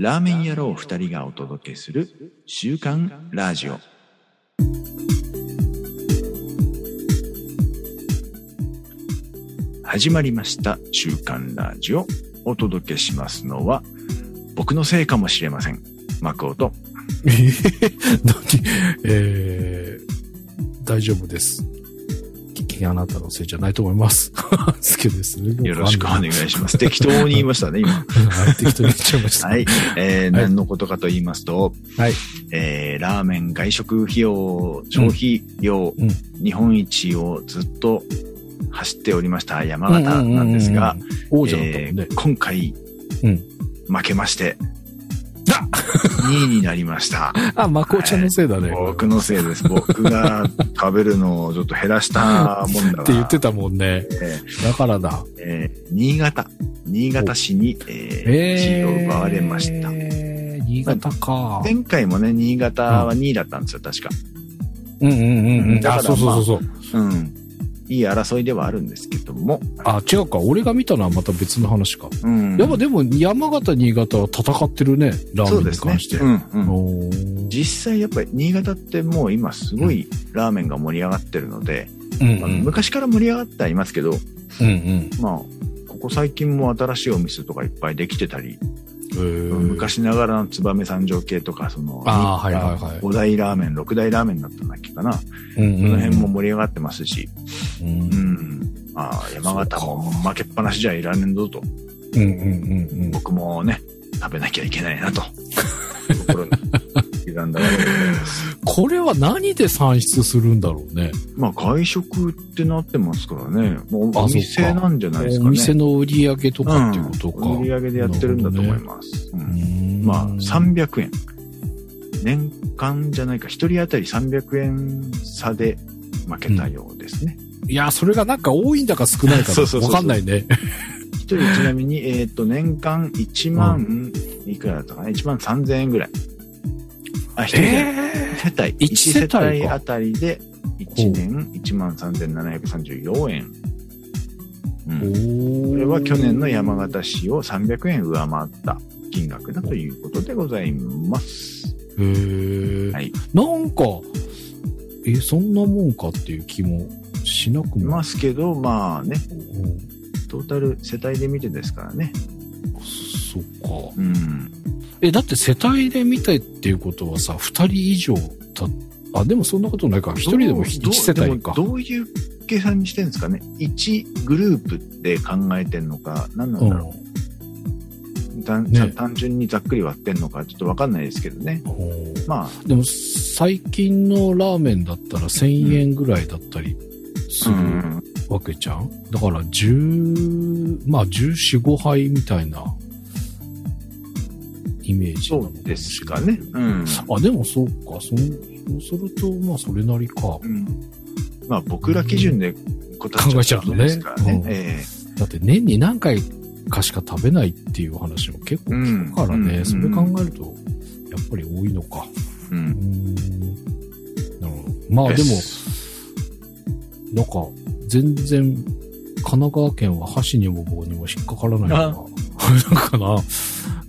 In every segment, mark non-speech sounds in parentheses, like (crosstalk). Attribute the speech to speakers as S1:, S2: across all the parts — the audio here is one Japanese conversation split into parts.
S1: ラーメン野郎二人がお届けする週刊ラジオ。始まりました週刊ラジオ。お届けしますのは僕のせいかもしれません。マクオと。(laughs)
S2: えー、大丈夫です。きあなたのせいじゃないと思います。(laughs) 好きですね。
S1: よろしくお願いします。適当に言いましたね、今。(laughs)
S2: はい、適当に言っちゃいました。
S1: はい。えー
S2: はい
S1: 何のことかと言いますと、
S2: はい。
S1: えーラーメン外食費用、消費量、
S2: うん
S1: 日本一をずっと走っておりました山形なんですが。今回、
S2: うん
S1: 負けまして、
S2: あ
S1: 2位になりました。
S2: あ、まこちゃんのせいだね。
S1: 僕のせいです。僕が食べるのをちょっと減らしたもんだな。(laughs)
S2: って言ってたもんね。
S1: え
S2: だからだ。
S1: ーえー新潟、新潟市に、えー地位を奪われました。
S2: えー、新潟か。
S1: 前回もね、新潟は2位だったんですよ、確か。
S2: うんうんうんうん。あ、そうそうそうそう。
S1: うん。いい争いではあるんですけども。
S2: あ、違うか。俺が見たのはまた別の話か。
S1: うん。
S2: やっぱでも、山形、新潟は戦ってるね。ラーメンに関して。。
S1: うんうん。
S2: おー
S1: 実際やっぱり新潟ってもう今すごいラーメンが盛り上がってるので、まあ
S2: うんうん。
S1: 昔から盛り上がってはいますけど、
S2: うんうん。
S1: まあ、ここ最近も新しいお店とかいっぱいできてたり、
S2: えー
S1: 昔ながらの燕三条系とか、その、
S2: あーはいはいはい。
S1: 5大ラーメン、6大ラーメンだったんだっけかな。
S2: うんうん
S1: この辺も盛り上がってますし、
S2: うん。
S1: う
S2: うん。
S1: ん。まあ、山形も負けっぱなしじゃいられんぞと、
S2: うんうんうん。
S1: 僕もね、食べなきゃいけないなと、心 (laughs) に刻んだわけでございます。
S2: これは何で算出するんだろうね。
S1: まあ、外食ってなってますからね。もう
S2: あ
S1: お店なんじゃないですかね。
S2: お店の売り上げとかっていうことか。
S1: うん売り上げでやってるんだと思います。うん
S2: うん
S1: まあ、300円。年間じゃないか、一人当たり300円差で負けたようですね。
S2: いや、それがなんか多いんだか少ないかわかんないね。
S1: 一人ちなみに、えっ、と、年間1万、いくらだったかな ?1 万3000円ぐらい。あ、一人
S2: え
S1: 世帯。
S2: 一世帯か
S1: 1世帯あたりで、1年1万3734円。う
S2: ー
S1: ん。これは去年の山形市を300円上回った金額だということでございます。
S2: へー
S1: はい。
S2: なんか、え、そんなもんかっていう気もしなくも。
S1: ますけど、まあね、
S2: うん
S1: トータル世帯で見てですからね。
S2: そっか。
S1: うん。
S2: え、だって世帯で見たいっていうことはさ、二人以上た、あ、でもそんなことないか。一人でも一
S1: どう
S2: 世帯か
S1: どういう計算にしてるんですかね ?1 グループって考えてんのか、何なんだろう。単
S2: ね
S1: 単純にざっくり割ってんのか、ちょっとわかんないですけどね。
S2: うん
S1: ま
S2: でも最近のラーメンだったら1000円ぐらいだったりす
S1: あ、
S2: る
S1: うん。
S2: わけじゃん、だから10、まあ14、5杯みたいなイメージなの
S1: そうですかね。うん。
S2: あ、でもそうか。そうすると、まあそれなりか。
S1: うんまあ僕ら基準で答
S2: 考えちゃうとねだって年に何回かしか食べないっていう話も結構聞くからね。
S1: うん
S2: それ考えると、やっぱり多いのか。
S1: えう。
S2: うん。なるほど。まあでも、なんか、全然、神奈川県は箸にも棒にも引っかからないな。(laughs) なんかな、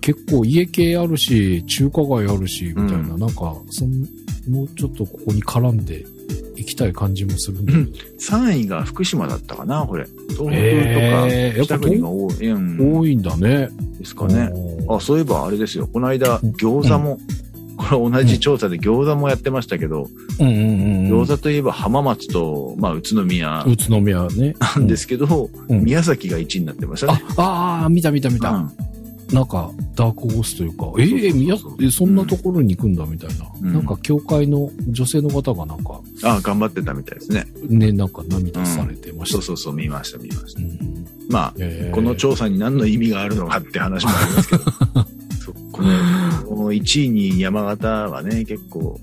S2: 結構家系あるし、中華街あるし、みたいな、
S1: うん
S2: なんか、そん、もうちょっとここに絡んでいきたい感じもするんだけど。
S1: 3位が福島だったかな、これ。東北とか、北国が多い、うん、
S2: 多いんだね。
S1: ですかね。あ、そういえばあれですよ。この間、
S2: うん
S1: 餃子も、これ同じ調査で餃子もやってましたけど、
S2: うんうんうんうん。
S1: 餃子といえば浜松と、まあ、宇都宮
S2: 宇都宮ね。
S1: なんですけど、
S2: うん
S1: 宮崎が1位になってましたね。
S2: あ、ああ、見た見た見た。
S1: うん
S2: なんか、ダークホースというか、ええ
S1: そうそ
S2: んなところに行くんだみたいな。
S1: うん
S2: なんか、教会の女性の方がなんか、
S1: あ頑張ってたみたいですね。
S2: ね、なんか涙されてました。
S1: そうそうそう、見ました、見ました。
S2: うん
S1: まあ、
S2: えー
S1: この調査に何の意味があるのかって話もありますけど、(laughs) このこの1位に山形はね、結構、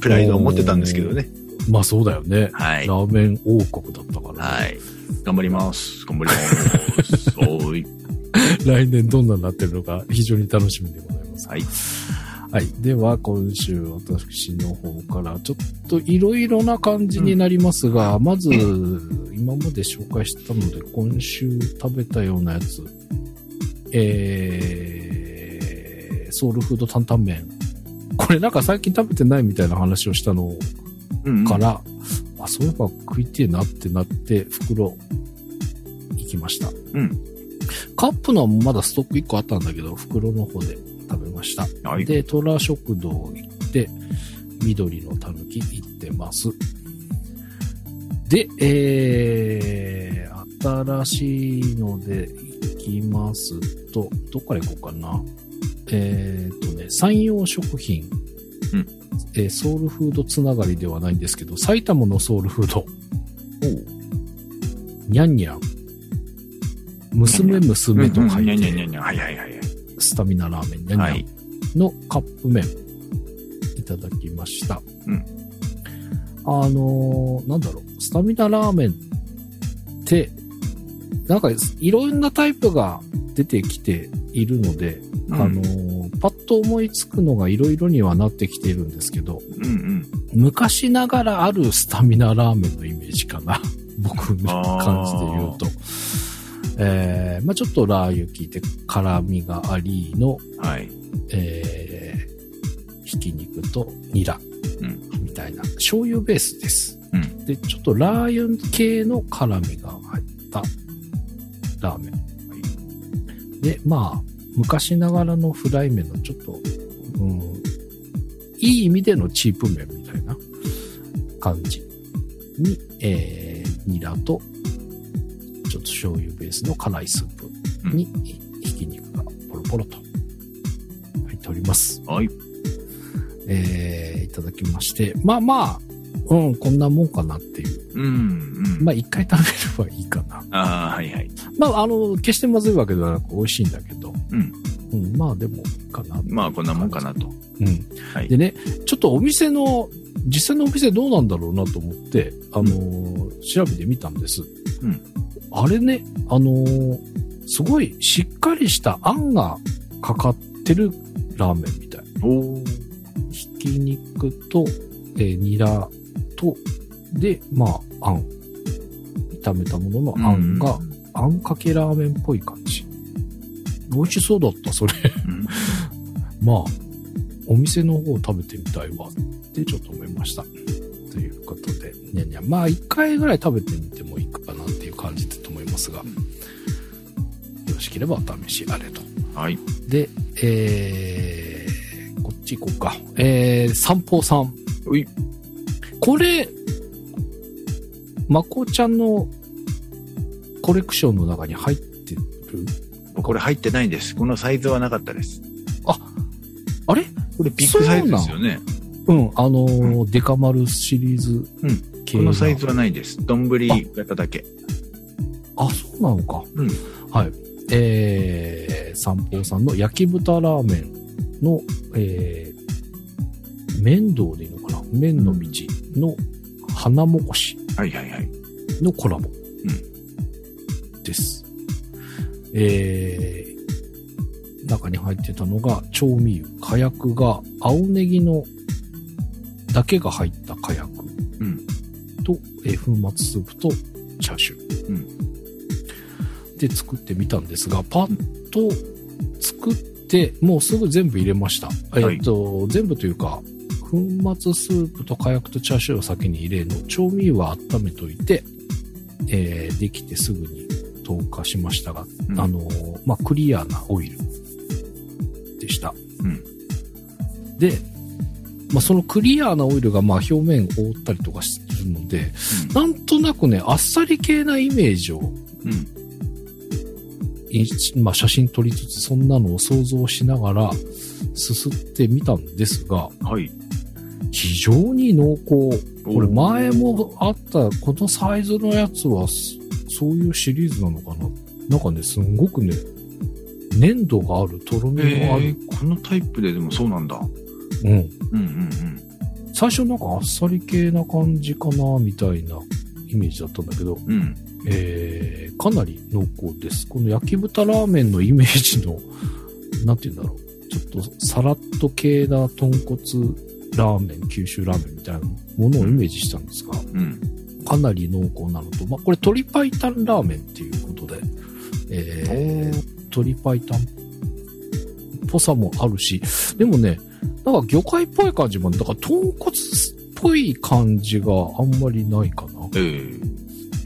S1: プライドを持ってたんですけどね。
S2: まあそうだよね。
S1: はい。
S2: ラーメン王国だったから、
S1: はい。頑張ります。頑張ります。(laughs) おい。(laughs)
S2: 来年どんなになってるのか非常に楽しみでございます。
S1: はい。
S2: はい。では、今週私の方からちょっといろいろな感じになりますが、まず、今まで紹介したので、今週食べたようなやつ。えーソウルフード担々麺。これなんか最近食べてないみたいな話をしたの
S1: うんうん
S2: から、あ、そういえば食いてえなってなって、袋、行きました。
S1: うん。
S2: カップのはまだストック1個あったんだけど、袋の方で食べました。
S1: はい。
S2: で、トラ食堂行って、緑のたぬき行ってます。で、えー、新しいので行きますと、どっから行こうかな。えー、とね、山陽食品。
S1: うん
S2: えーソウルフードつながりではないんですけど、埼玉のソウルフード。にゃんにゃん。娘娘と書いて
S1: はいはいはいはい。
S2: スタミナラーメン。のカップ麺いただきました。
S1: うん
S2: あのーなんだろう、スタミナラーメンって、なんかいろんなタイプが出てきているので、
S1: うん
S2: あのーパッと思いつくのがいろいろにはなってきているんですけど、
S1: うんうん。
S2: 昔ながらあるスタミナラーメンのイメージかな。(laughs) 僕の感じで言うと。えーまあちょっとラー油効いて辛みがありの
S1: はい。
S2: えーひき肉とニラ
S1: うん。
S2: みたいな醤油ベースです。
S1: うん。
S2: で、ちょっとラー油系の辛みが入ったラーメン。で、まあ、昔ながらのフライ麺のちょっと、うん、いい意味でのチープ麺みたいな感じに、えー、ニラと、ちょっと醤油ベースの辛いスープに、ひき肉がポロポロと入っております。
S1: はい。
S2: えーいただきまして、まあまあ、うん、こんなもんかなっていう。
S1: うんうん。
S2: まあ一回食べればいいかな。
S1: ああ、はいはい。
S2: まああの、決してまずいわけではなく美味しいんだけど、
S1: うん。
S2: うん、まあでもかな。
S1: まあ、こんなもんかなと。
S2: うん。
S1: はい
S2: でね、ちょっとお店の、実際のお店どうなんだろうなと思って、あのー調べてみたんです。
S1: うん
S2: あれね、あのーすごいしっかりしたあんがかかってるラーメンみたい。
S1: おー
S2: ひき肉と、えーニラと、で、まあ、あん。炒めたもののあんが、あんかけラーメンっぽい感じ。美味しそうだった、それ。
S1: うん。(laughs)
S2: まあ、お店の方を食べてみたいわってちょっと思いました。ということで、にゃにゃ。まあ、一回ぐらい食べてみてもいいかなっますが、よろしければお試しあれと。
S1: はい。
S2: で、えー、こっち行こうか。えー、散歩さん。
S1: うい。
S2: これ、まこちゃんのコレクションの中に入ってる？
S1: これ入ってないんです。このサイズはなかったです。
S2: あれ？
S1: これビッグサイズですよね。
S2: うん、あのーデカマルシリーズ系
S1: こ
S2: な
S1: のサイズはないです。丼型だけ。
S2: あ、そうなのか。
S1: うん。
S2: はい。えー、三宝さんの焼き豚ラーメンの、えー、麺道でいいのかな？麺の道の花もこし
S1: はいはいはい。
S2: のコラボ。です。えー、中に入ってたのが調味油。火薬が青ネギのだけが入った火薬
S1: うん。
S2: と、えー粉末スープとチャーシュー。
S1: うん
S2: で作ってみたんですが、パッと作って、もうすぐ全部入れました。えっ、と、全部というか、粉末スープと火薬とチャーシューを先に入れの、調味油は温めといて、えーできてすぐに投下しましたが、
S1: うん
S2: あのーまあ、クリアなオイルでした。
S1: うん
S2: で、まあ、そのクリアなオイルがまあ表面を覆ったりとかするので、なんとなくね、あっさり系なイメージを、
S1: うん。
S2: いまあ、写真撮りつつ、そんなのを想像しながら、すすってみたんですが、
S1: はい。
S2: 非常に濃厚。これ前もあった、このサイズのやつは、そそういうシリーズなのかななんかね、すんごくね、粘度がある、とろみのある。
S1: えー、このタイプででもそうなんだ。
S2: うん。
S1: うんうん
S2: 最初なんかあっさり系な感じかな、みたいなイメージだったんだけど、
S1: うん。うん。
S2: えー、かなり濃厚です。この焼き豚ラーメンのイメージの、なんて言うんだろう。ちょっとサラッと系な豚骨ラーメン、九州ラーメンみたいなものをイメージしたんですが、
S1: うん。
S2: かなり濃厚なのと、まあ、これ鶏白湯ラーメンっていうことで、えー、鶏白湯っぽさもあるし、でもね、なんか魚介っぽい感じもだから豚骨っぽい感じがあんまりないかな。
S1: え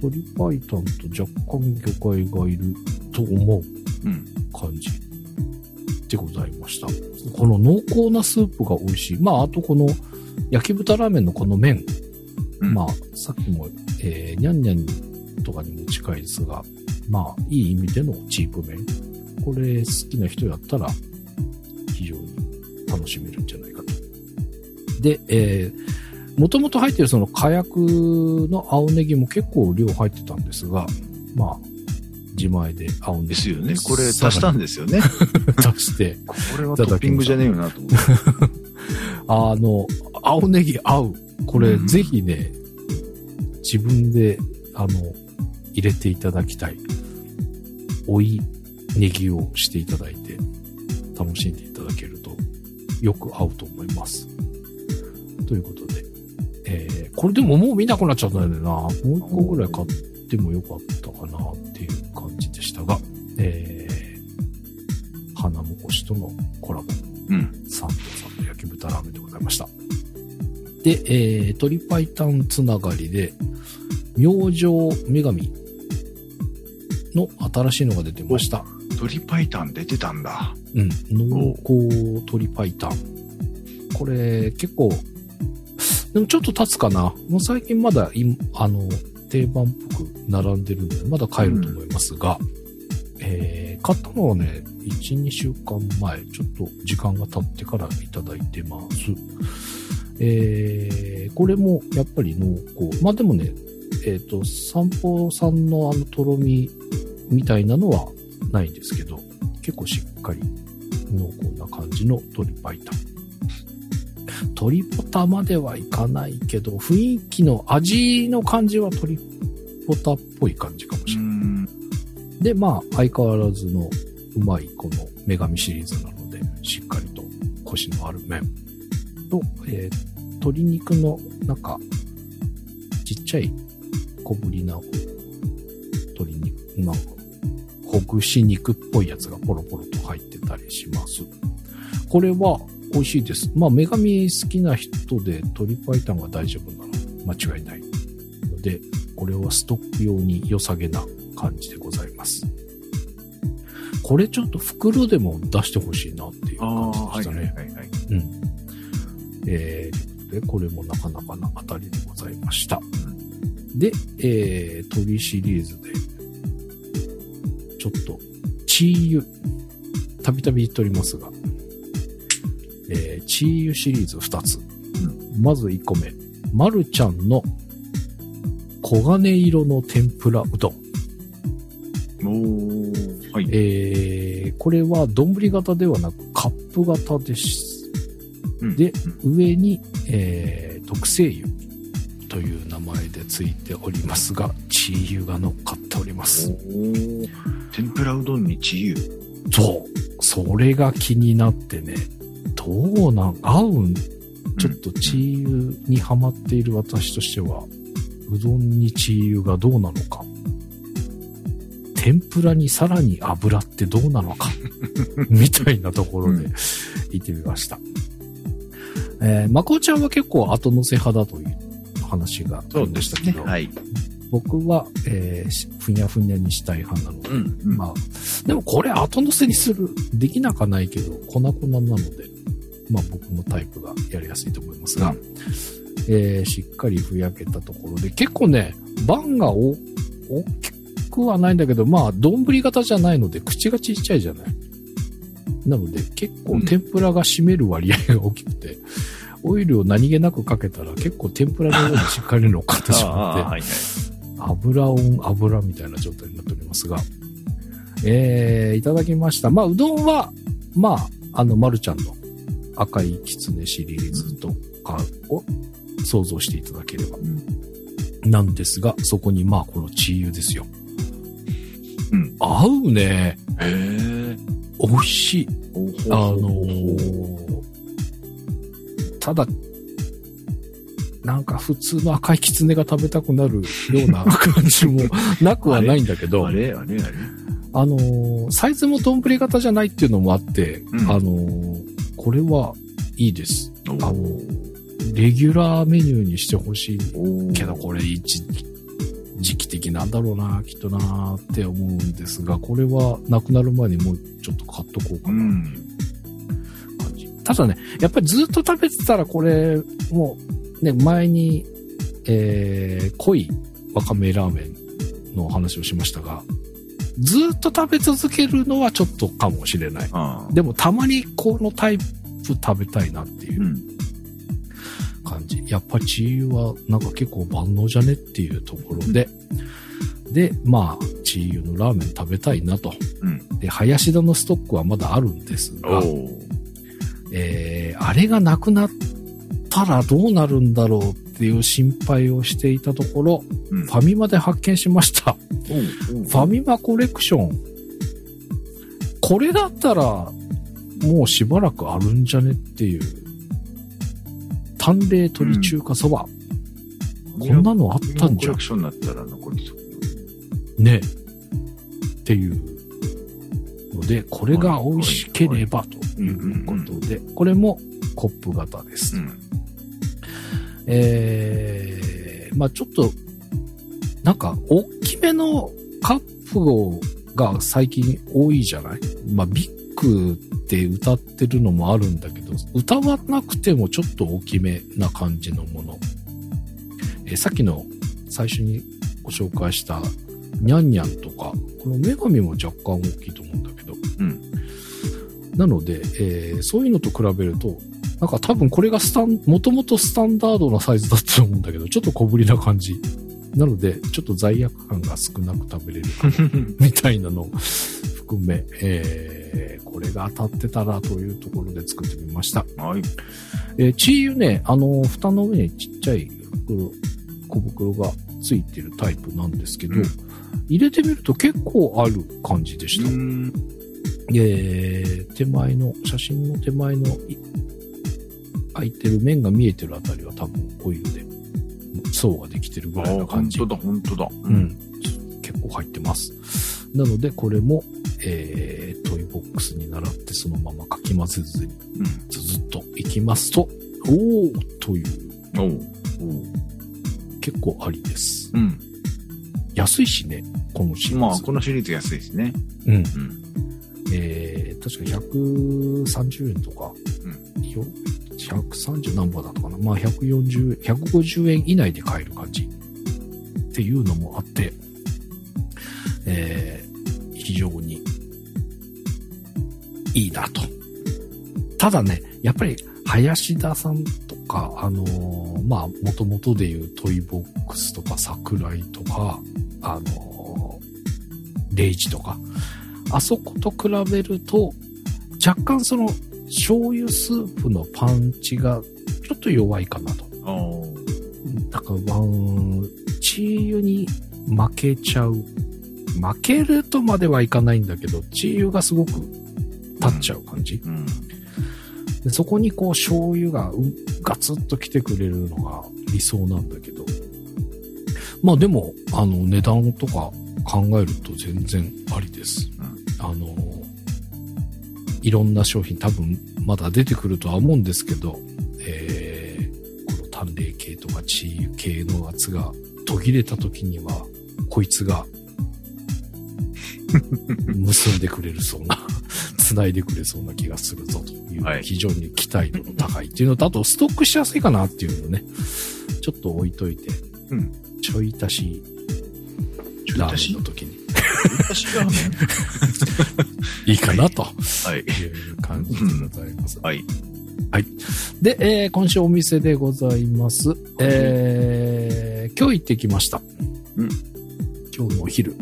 S1: え
S2: 鶏白湯と若干魚介がいると思う
S1: うん。
S2: 感じでございました。この濃厚なスープが美味しい。まあ、あとこの焼き豚ラーメンのこの麺。
S1: うん
S2: まあ、さっきも、えー、にゃんにゃんとかにも近いですが、まあ、いい意味でのチープ麺。これ好きな人やったら、非常に楽しめるんじゃないかと。で、えー、もともと入ってるその火薬の青ネギも結構量入ってたんですが、まあ、自前で青ネギ。
S1: ですよね。これ足したんですよね。(laughs)
S2: 足して、
S1: これはトッピングじゃねえよなと思って。(laughs)
S2: あの、青ネギ合う。これ、
S1: うん
S2: ぜひね、自分で、あの、入れていただきたい。追いネギをしていただいて、楽しんでいただけると、よく合うと思います。ということこれでももう見なくなっちゃったんだよな。もう一個ぐらい買ってもよかったかなっていう感じでしたが、えー、花もこしとのコラボ。
S1: うん。
S2: サンドさんの焼き豚ラーメンでございました。で、えー、鶏白湯つながりで、明星女神の新しいのが出てました。
S1: 鶏白湯出てたんだ。
S2: うん。濃厚鶏白湯。これ、結構、でもちょっと経つかな。もう最近まだい、あの、定番っぽく並んでるんで、まだ買えると思いますが、えー、買ったのはね、1、2週間前、ちょっと時間が経ってからいただいてます。えー、これもやっぱり濃厚。まあでもね、えっ、と、散歩さんのあのとろみみたいなのはないんですけど、結構しっかり濃厚な感じの鶏白湯。鶏ポタまではいかないけど、雰囲気の味の感じは鶏ポタっぽい感じかもしれない。
S1: ん。
S2: で、まあ、相変わらずのうまいこの女神シリーズなので、しっかりとコシのある麺と、えー鶏肉の中、ちっちゃい小ぶりな鶏肉のほぐし肉っぽいやつがポロポロと入ってたりします。これは美味しいです。まあ、女神好きな人で鶏白湯が大丈夫なら間違いないので、これはストック用に良さげな感じでございます。これちょっと袋でも出してほしいなっていう感じでしたね。
S1: はいはいはい。
S2: うん。えー、で、これもなかなかな当たりでございました。で、えー、鳥シリーズで、ちょっと、チーユ、たびたび言っておりますが、えー、チーユシリーズ2つ。まず1個目、まるちゃんの黄金色の天ぷらうどん。
S1: はい。
S2: えー、これは丼型ではなくカップ型です。
S1: うん
S2: で、上に、えー、特製油という名前でついておりますが、チー油が乗っかっております。
S1: 天ぷらうどんにチー
S2: そう。それが気になってね、どうなん、合うん？ちょっとチー油にハマっている私としては、うどんにチー油がどうなのか。天ぷらにさらに油ってどうなのか。(laughs) みたいなところで
S1: うん
S2: 行ってみました。えー、まこちゃんは結構後乗せ派だという話がありましたけど、
S1: はい。
S2: 僕は、えーしふにゃふにゃにしたい派なので、
S1: うん。うん
S2: まあ、でもこれ後乗せにする、できなかないけど、粉々なので、まあ僕のタイプがやりやすいと思いますが、
S1: うん
S2: えーしっかりふやけたところで、結構ね、番がお大きくはないんだけど、まあ、丼型じゃないので、口がちっちゃいじゃない。なので、結構天ぷらが占める割合が大きくて、オイルを何気なくかけたら結構天ぷらの上にしっかり乗っかってしまって、
S1: はいはい。
S2: 油オン油みたいな状態になっておりますが、えー、いただきました。まあ、うどんは、まあ、あの、まるちゃんの赤いきつねシリーズとかを想像していただければ。なんですが、そこにまあ、このチー油ですよ。
S1: うん。
S2: 合うね。
S1: へえ。
S2: 美味しい。あのーただ、なんか普通の赤いきつねが食べたくなるような (laughs) 感じもなくはないんだけど、
S1: あれあれあれ
S2: あのーサイズも丼型じゃないっていうのもあって、
S1: うん
S2: あのーこれはいいです。
S1: お
S2: あの、レギュラーメニューにしてほしい
S1: お
S2: けど、これ一時期的なんだろうな、きっとなって思うんですが、これはなくなる前にもうちょっと買っとこうかな。
S1: うん。
S2: 感じ。ただね、やっぱりずっと食べてたらこれ、もう、ね、前に、えー、濃いわかめラーメンの話をしましたが、ずっと食べ続けるのはちょっとかもしれない。でもたまにこのタイプ食べたいなっていううん感じ。やっぱチー油はなんか結構万能じゃねっていうところで、で、まあ、チー油のラーメン食べたいなと。
S1: うん。
S2: で、林田のストックはまだあるんですが、
S1: お
S2: えーあれがなくなったらどうなるんだろうっていう心配をしていたところ、
S1: うん
S2: ファミマで発見しました。
S1: おうおう
S2: ファミマコレクション。これだったら、もうしばらくあるんじゃねっていう。淡麗鶏中華そば。こんなのあったんじゃん
S1: コレク。ションになったら残りそう。
S2: ね。っていうので、これが美味しければということで、これもコップ型です。
S1: うん。
S2: えー、まあちょっと、なんか、大きめのカップが最近多いじゃない？まあビッグって歌ってるのもあるんだけど、歌わなくてもちょっと大きめな感じのもの。えーさっきの最初にご紹介したニャンニャンとか、この女神も若干大きいと思うんだけど、
S1: うん。
S2: なので、えーそういうのと比べると、なんか多分これがスタン、もともとスタンダードなサイズだったと思うんだけど、ちょっと小ぶりな感じ。なので、ちょっと罪悪感が少なく食べれる (laughs) みたいなのを含め、えーこれが当たってたらというところで作ってみました。
S1: はい。
S2: えーチー油ね、あの、蓋の上にちっちゃい袋、小袋がついてるタイプなんですけど、
S1: うん
S2: 入れてみると結構ある感じでした。
S1: うん。
S2: えー手前の、写真の手前のい開いてる面が見えてるあたりは多分オイルで層ができてるぐ
S1: あ
S2: らいな感じ。
S1: 本当だ、本当だ。
S2: う。ん。結構入ってます。なので、これも、えートイボックスに習ってそのままかき混ぜずに
S1: うん。
S2: ずずっといきますと、おーという、
S1: おうおう
S2: 結構ありです。
S1: うん。
S2: 安いしね、このシリーズ。
S1: まあ、このシリーズ安いですね。
S2: うん。
S1: うん。
S2: えー、確か130円とか、よ130何本だったかな。まあ140、150円以内で買える感じっていうのもあって、えー、非常にいいなと。ただね、やっぱり林田さんとか、あのーまあ、もともとでいうトイボックスとか桜井とか、あのーレイジとか、あそこと比べると、若干その醤油スープのパンチがちょっと弱いかなと。だから、ワン、チー油に負けちゃう。負けるとまではいかないんだけど、チー油がすごく立っちゃう感じ。
S1: うん。
S2: でそこにこう醤油がうんガツッと来てくれるのが理想なんだけど。まあでも、あの値段とか考えると全然ありです。あの、いろんな商品多分まだ出てくるとは思うんですけど、えー、この淡麗系とかチー油系のやつが途切れた時には、こいつが (laughs) 結んでくれるそうな、(laughs) 繋いでくれそうな気がするぞという、
S1: はい
S2: 非常に期待度の高いっていうのと、あとストックしやすいかなっていうのをね、ちょっと置いといて、
S1: うん
S2: ちょい足し、ラーメンの時。(laughs) いいかなと
S1: はい。
S2: いう感じでございます。
S1: はい。
S2: で、えー今週お店でございます。えー今日行ってきました。
S1: うん
S2: 今日のお昼。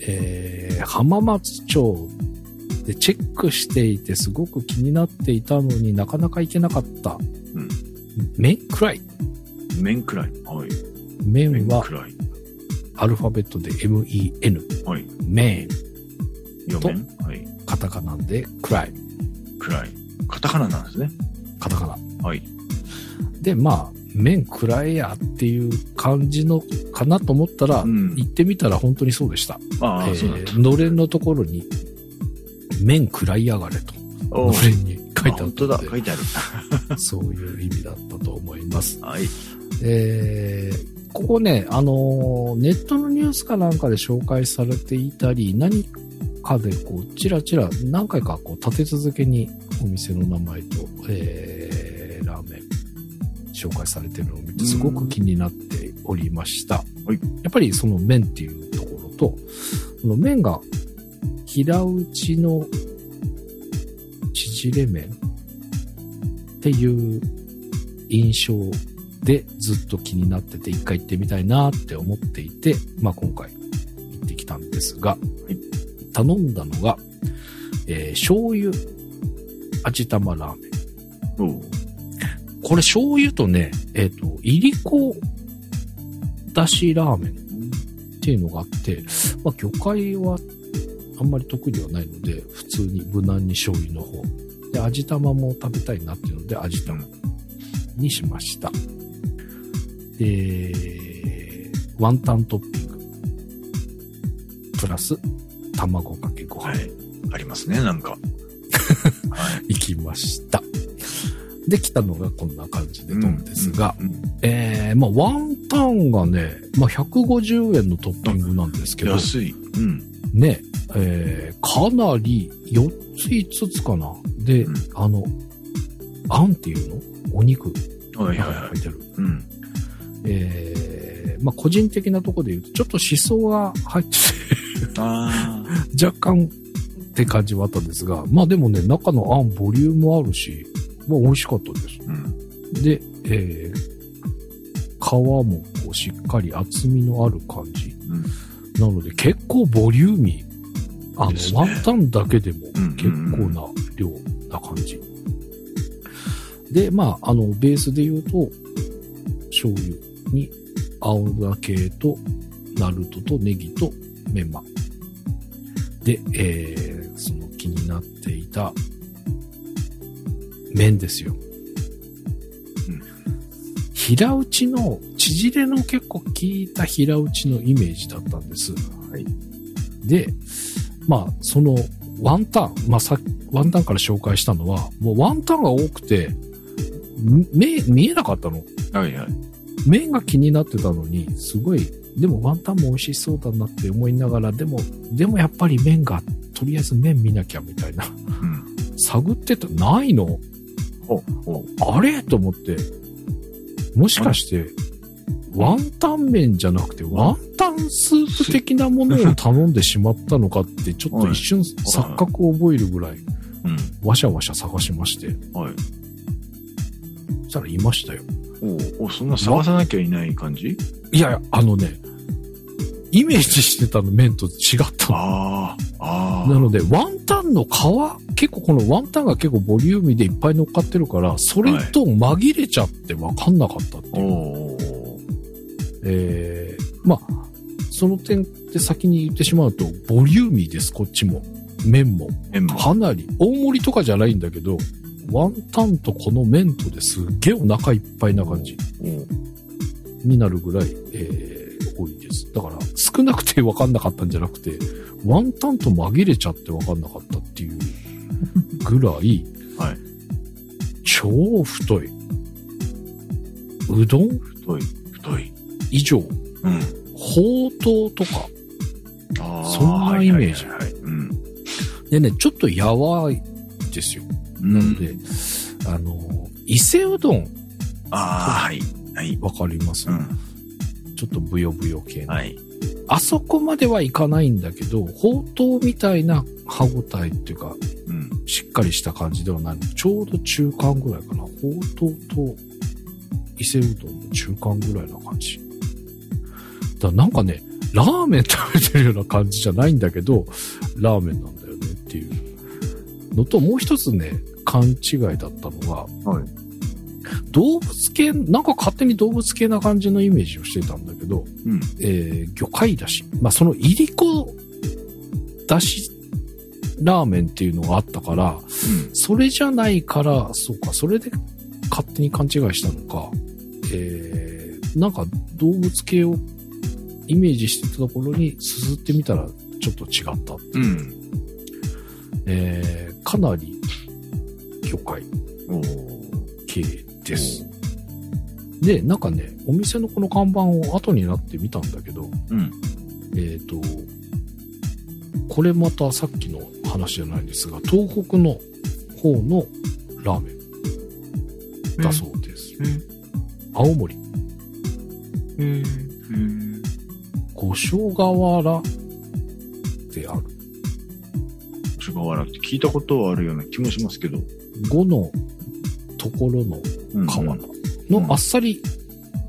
S2: えー浜松町でチェックしていてすごく気になっていたのになかなか行けなかった。
S1: うん
S2: 麺くらい。
S1: 麺くらい。はい。
S2: 麺は。アルファベットで MEN。
S1: はい。
S2: 麺。
S1: 四麺はい。
S2: カタカナでくらい。
S1: くらい。カタカナなんですね。
S2: カタカナ。
S1: はい。
S2: で、まあ、麺食らえやっていう感じのかなと思ったら、
S1: うん
S2: 行ってみたら本当にそうでした。
S1: ああ、
S2: え。ーのれんのところに、麺食らいやがれと、のれんに書いてあった
S1: 書いてある。
S2: で、そういう意味だったと思います。
S1: はい。
S2: えーここね、あのーネットのニュースかなんかで紹介されていたり、何かでこう、ちらちら何回かこう、立て続けにお店の名前と、えーラーメン紹介されてるのを見て、すごく気になっておりました。
S1: はい
S2: やっぱりその麺っていうところと、その麺が平打ちの縮れ麺っていう印象でずっと気になってて一回行ってみたいなって思っていて、まあ今回行ってきたんですが、
S1: い
S2: 頼んだのが、えー醤油味玉ラーメン。
S1: おう
S2: これ醤油とね、えっ、と、いりこだしラーメンっていうのがあって、まあ魚介はあんまり得意ではないので、普通に無難に醤油の方。で、味玉も食べたいなっていうので、味玉にしました。で、ワンタントッピング。プラス、卵かけご飯。
S1: はい。ありますね、なんか。(laughs) はい。
S2: 行きました。で、来たのがこんな感じでどんですが、
S1: うん、
S2: えー、まあ、ワンタンがね、まあ、150円のトッピングなんですけど、
S1: 安い。うん。
S2: ね、えー、かなり4つ5つかな。で、
S1: うん
S2: あの、あんっていうの？お肉、
S1: はいはいはい
S2: 入っ。てる。
S1: うん。
S2: えー、まあ、個人的なところで言うと、ちょっとシソが入って。て、(laughs) 若干って感じはあったんですが、まあでもね、中のあんボリュームあるし、まあ美味しかったです。
S1: うん。
S2: で、えー、皮もこうしっかり厚みのある感じ。
S1: うん。
S2: なので結構ボリューミー。あの、
S1: ね
S2: ワンタンだけでも
S1: うん
S2: 結構な量な感じ。で、まあ、あの、ベースで言うと、醤油に青竹とナルトとネギとメンマ。で、えー、その気になっていた麺ですよ。
S1: うん
S2: 平打ちの、縮れの結構効いた平打ちのイメージだったんです。
S1: はい。
S2: で、まあ、そのワンタン、まあさワンタンから紹介したのは、もうワンタンが多くて、見えなかったの。
S1: はいはい。
S2: 麺が気になってたのに、すごい、でもワンタンも美味しそうだなって思いながら、でも、でもやっぱり麺が、とりあえず麺見なきゃみたいな。
S1: うん。
S2: 探ってた、ないの？あれ？と思って、もしかして、ワンタン麺じゃなくて、ワンタンスープ的なものを頼んでしまったのかって、ちょっと一瞬錯覚を覚えるぐらい。わしゃわしゃ探しまして、
S1: はい。
S2: そしたらいましたよ。
S1: おそんな探さなきゃいない感じ？
S2: いやあのね、イメージしてたの麺と違ったの。
S1: ああ。
S2: なので、ワンタンの皮、結構このワンタンが結構ボリューミーでいっぱい乗っかってるから、それと紛れちゃって分かんなかったっていう。
S1: おお
S2: えー、まあ、その点で先に言ってしまうと、ボリューミーです、こっちも。麺も。かなり、大盛りとかじゃないんだけど、ワンタンとこの麺とですっげえお腹いっぱいな感じになるぐらい、えー、多いです。だから、少なくて分かんなかったんじゃなくて、ワンタンと紛れちゃって分かんなかったっていう (laughs) ぐらい、
S1: はい。
S2: 超太い。うどん
S1: 太い。太い。
S2: 以上、
S1: うん。
S2: ほうとうとか、
S1: ああ。
S2: そんなイメージ。でね、ちょっとやわいですよ。なので、あの、伊勢うどん、
S1: ああ、はい。はい。
S2: わかります、
S1: うん。
S2: ちょっとブヨブヨ系の。
S1: はい。
S2: あそこまではいかないんだけど、ほうとうみたいな歯ごたえっていうか、
S1: うん。
S2: しっかりした感じではないの。ちょうど中間ぐらいかな。ほうとうと伊勢うどんの中間ぐらいな感じ。だからなんかね、ラーメン食べてるような感じじゃないんだけど、ラーメンなんだよねっていうのと、もう一つね、勘違いだったのが、
S1: はい。
S2: 動物系、なんか勝手に動物系な感じのイメージをしてたんだけど、
S1: うん。
S2: えー魚介だし、まあ、そのいりこだしラーメンっていうのがあったから、それじゃないから、そうか、それで勝手に勘違いしたのか、ええー、なんか動物系をイメージしてたところにすすってみたらちょっと違ったっていう、
S1: うん。
S2: えー、かなり魚介系です。で、なんかね、お店のこの看板を後になって見たんだけど、
S1: うん。
S2: えっ、と、これまたさっきの話じゃないんですが、東北の方のラーメンだそうです。青森、
S1: うん。うん。
S2: 五所川原である。
S1: 菅原って聞いたことはあるような気もしますけど。
S2: 5のところの
S1: うん。
S2: 川原のあっさり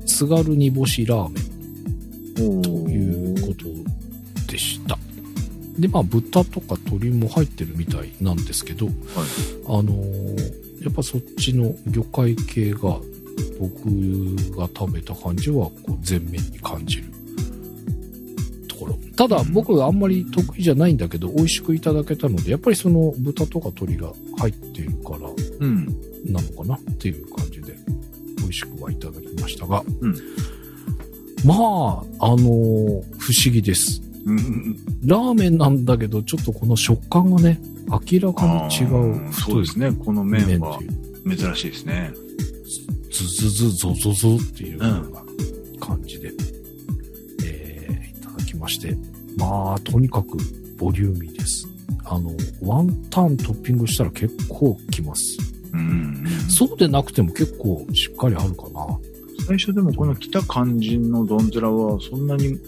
S2: 津軽煮干しラーメン。
S1: と
S2: ということでした。で、まあ、豚とか鶏も入ってるみたいなんですけど、あのーやっぱそっちの魚介系が、僕が食べた感じは、こう、全面に感じる。ところ。ただ、僕あんまり得意じゃないんだけど、美味しくいただけたので、やっぱりその豚とか鶏が入っているから、
S1: うん。
S2: なのかなっていう感じで、美味しくはいただきましたが、
S1: うん
S2: まあ、あのー不思議です。
S1: うん。
S2: ラーメンなんだけど、ちょっとこの食感がね、明らかに違う
S1: そうですね。この麺は珍しいですね。
S2: ズズズゾゾゾっていうような感じで、えーいただきまして、まあ、とにかくボリューミーです。あの、ワンタントッピングしたら結構きます。
S1: うん。
S2: そうでなくても結構しっかりあるかな。
S1: 最初でもこの来た感じのどんずらはそんなに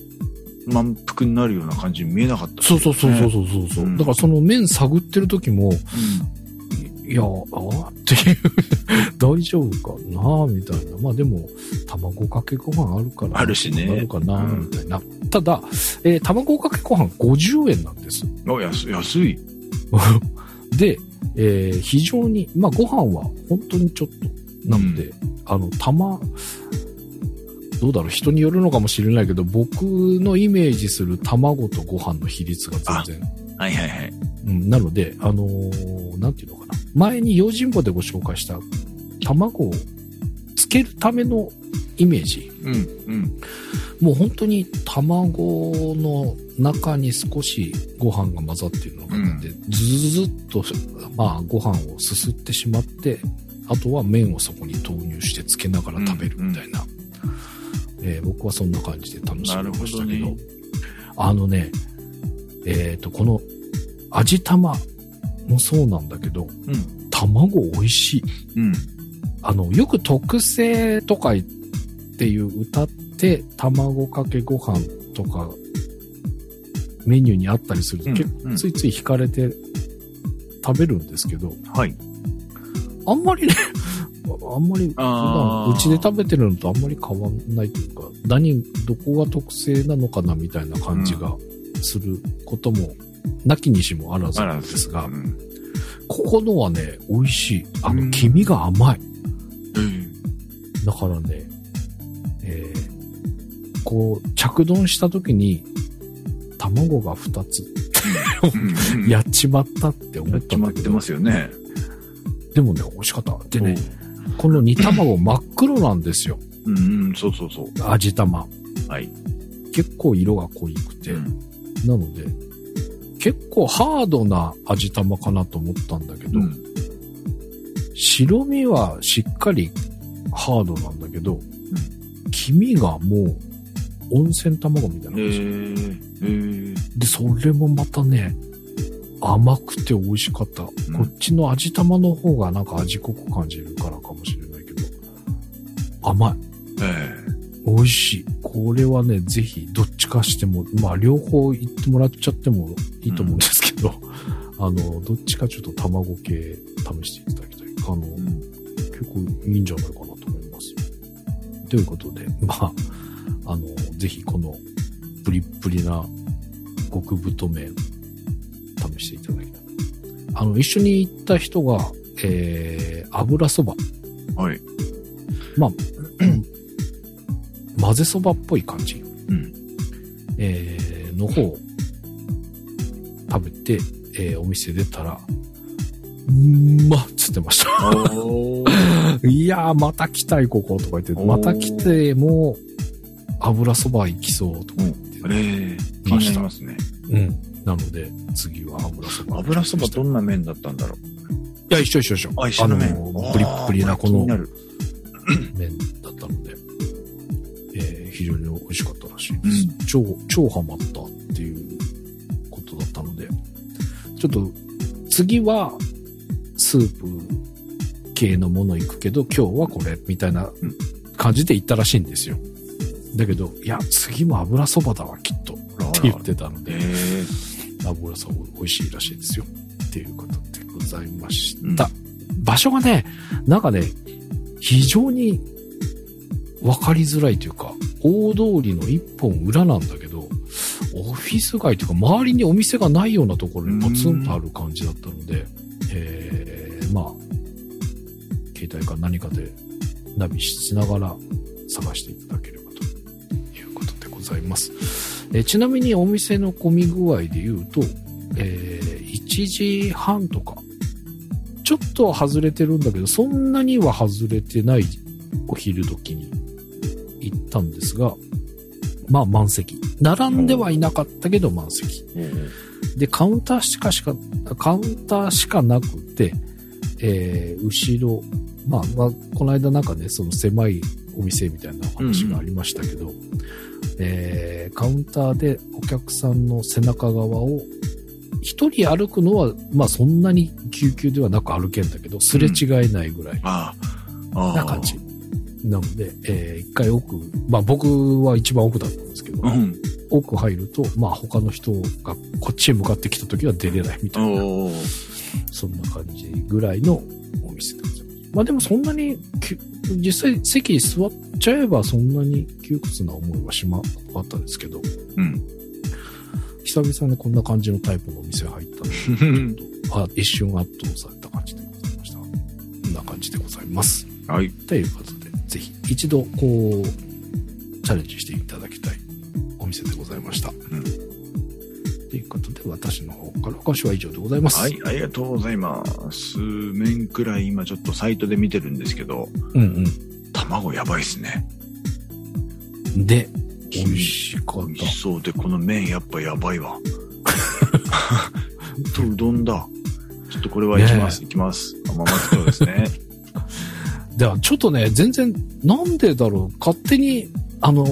S1: 満腹になるような感じに見えなかった、
S2: そうそうそうそうそうそうそう、
S1: うん
S2: だからその麺探ってる時も、いや、あーっていう、大丈夫かなみたいな。まあでも、卵かけご飯あるから。
S1: あるしね
S2: あるかな
S1: うん
S2: みたいな。ただ、えー卵かけご飯50円なんです。
S1: うん。あ、安い、安い。
S2: で、えー非常に、まあご飯は本当にちょっと。なので、あの、玉、どうだろう、人によるのかもしれないけど、僕のイメージする卵とご飯の比率が全然
S1: はいはいはい。
S2: うん、なので、あのーなんていうのかな。前に用心棒でご紹介した卵をつけるためのイメージ。
S1: うん、うん。
S2: もう本当に卵の中に少しご飯が混ざっているのがあって、ずずずっと、まあご飯をすすってしまって、あとは麺をそこに投入してつけながら食べるみたいな。えー僕はそんな感じで楽しみましたけど。
S1: どね
S2: あのね、えっ、と、この味玉もそうなんだけど、
S1: うん。
S2: 卵美味しい。
S1: うん。
S2: あの、よく特製とかっていう歌って、卵かけご飯とか、メニューにあったりすると、
S1: うん
S2: 結構ついつい惹かれて食べるんですけど、
S1: はい。
S2: あんまりね、あんまり普段うちで食べてるのとあんまり変わんないというか、何、どこが特製なのかなみたいな感じがすることも、なきにしもあらずなんですが
S1: う、ん。
S2: ここのはね、美味しい。あの、
S1: うん
S2: 黄身が甘い。
S1: うん。
S2: だからね、えーこう、着丼した時に、卵が2つ、
S1: うん。
S2: やっちまったって思
S1: や
S2: っんだけど
S1: ったちまってま、すよね。
S2: でもね、美味しかった。でね、この煮卵真っ黒なんですよ。
S1: うん、うん、そうそうそう。
S2: 味玉。
S1: はい。
S2: 結構色が濃くて。
S1: うん。
S2: なので、結構ハードな味玉かなと思ったんだけど、
S1: うん。
S2: 白身はしっかりハードなんだけど、黄身がもう温泉卵みたいな
S1: え
S2: 感じ。
S1: ー、えー、
S2: で、それもまたね、甘くて美味しかった。こっちの味玉の方がなんか味濃く感じるからかもしれないけど、甘い。
S1: え
S2: 美味しい。これはね、ぜひどっちかしても、まあ両方言ってもらっちゃってもいいと思うんですけど、(laughs) あの、どっちかちょっと卵系試していただきたい。あの、
S1: ーうん。
S2: 結構いいんじゃないかなと思います。ということで、(laughs) まあ、あの、ぜひこのプリップリな極太麺、試していただきたい。あの、一緒に行った人が、えー、油そば、
S1: はい。
S2: まあ、(clears throat) 混ぜそばっぽい感じ、
S1: うん。
S2: えー、の方を食べて、えー、お店出たら、うんまっつってました。(laughs) いやー、また来たい、こことか言って、また来ても、油そば行きそうとか言って、
S1: ええ気になりますね。
S2: うん。なので、次は油そば。
S1: 油そばど
S2: い
S1: んな麺だったんだろう。
S2: や、一緒一緒一緒。
S1: あ、一緒の麺。
S2: のプリップリなこの。麺だったので、えー非常に美味しかったらしいです。超、超ハマったっていうことだったので、ちょっと、次は、スープ系のもの行くけど、今日はこれ、みたいな感じで行ったらしいんですよ。だけど、いや、次も油そばだわ、きっと。って言ってたので、
S1: え
S2: 油そば美味しいらしいですよ。っていうことでございました。場所がね、なんかね、非常に分かりづらいというか、大通りの一本裏なんだけど、オフィス街というか、周りにお店がないようなところにポツンとある感じだったので、えー、まあ、携帯か何かでナビしながら探していただければということでございます。えーちなみにお店の混み具合で言うと、えー1時半とか、ちょっとは外れてるんだけど、そんなには外れてないお昼時に行ったんですが、まあ満席。並んではいなかったけど満席。で、カウンターしかしか、カウンターしかなくて、えー後ろ、まあ、まあ、この間なんかね、その狭いお店みたいなお話がありましたけど、えーカウンターでお客さんの背中側を一人歩くのは、まあそんなに救急ではなく歩けんだけど、すれ違えないぐらい。な感じ。なので、えー一回奥、まあ僕は一番奥だったんですけど、
S1: うん。
S2: 奥入ると、まあ他の人がこっちへ向かってきた時は出れないみたいな、そんな感じぐらいのお店でございます。まあでもそんなに実際席に座っちゃえばそんなに窮屈な思いはしまったですけど、
S1: うん。
S2: 久々にこんな感じのタイプのお店入ったので、(laughs) あ一瞬圧倒された感じでございました。こんな感じでございます。
S1: はい。
S2: ということで、ぜひ一度こう、チャレンジしていただきたいお店でございました。
S1: ん
S2: ということで、私の方からお菓子は以上でございます。
S1: はい、ありがとうございます。麺くらい今ちょっとサイトで見てるんですけど、
S2: うん
S1: 卵やばいっすね。
S2: うん。で、美味しかっ
S1: 美味しそうで、この麺やっぱやばいわ。(laughs) とうどんだ。ちょっとこれはいきます、いきます。甘松町ですね。(laughs)
S2: た。では、ちょっとね、全然、なんでだろう、勝手に、あの、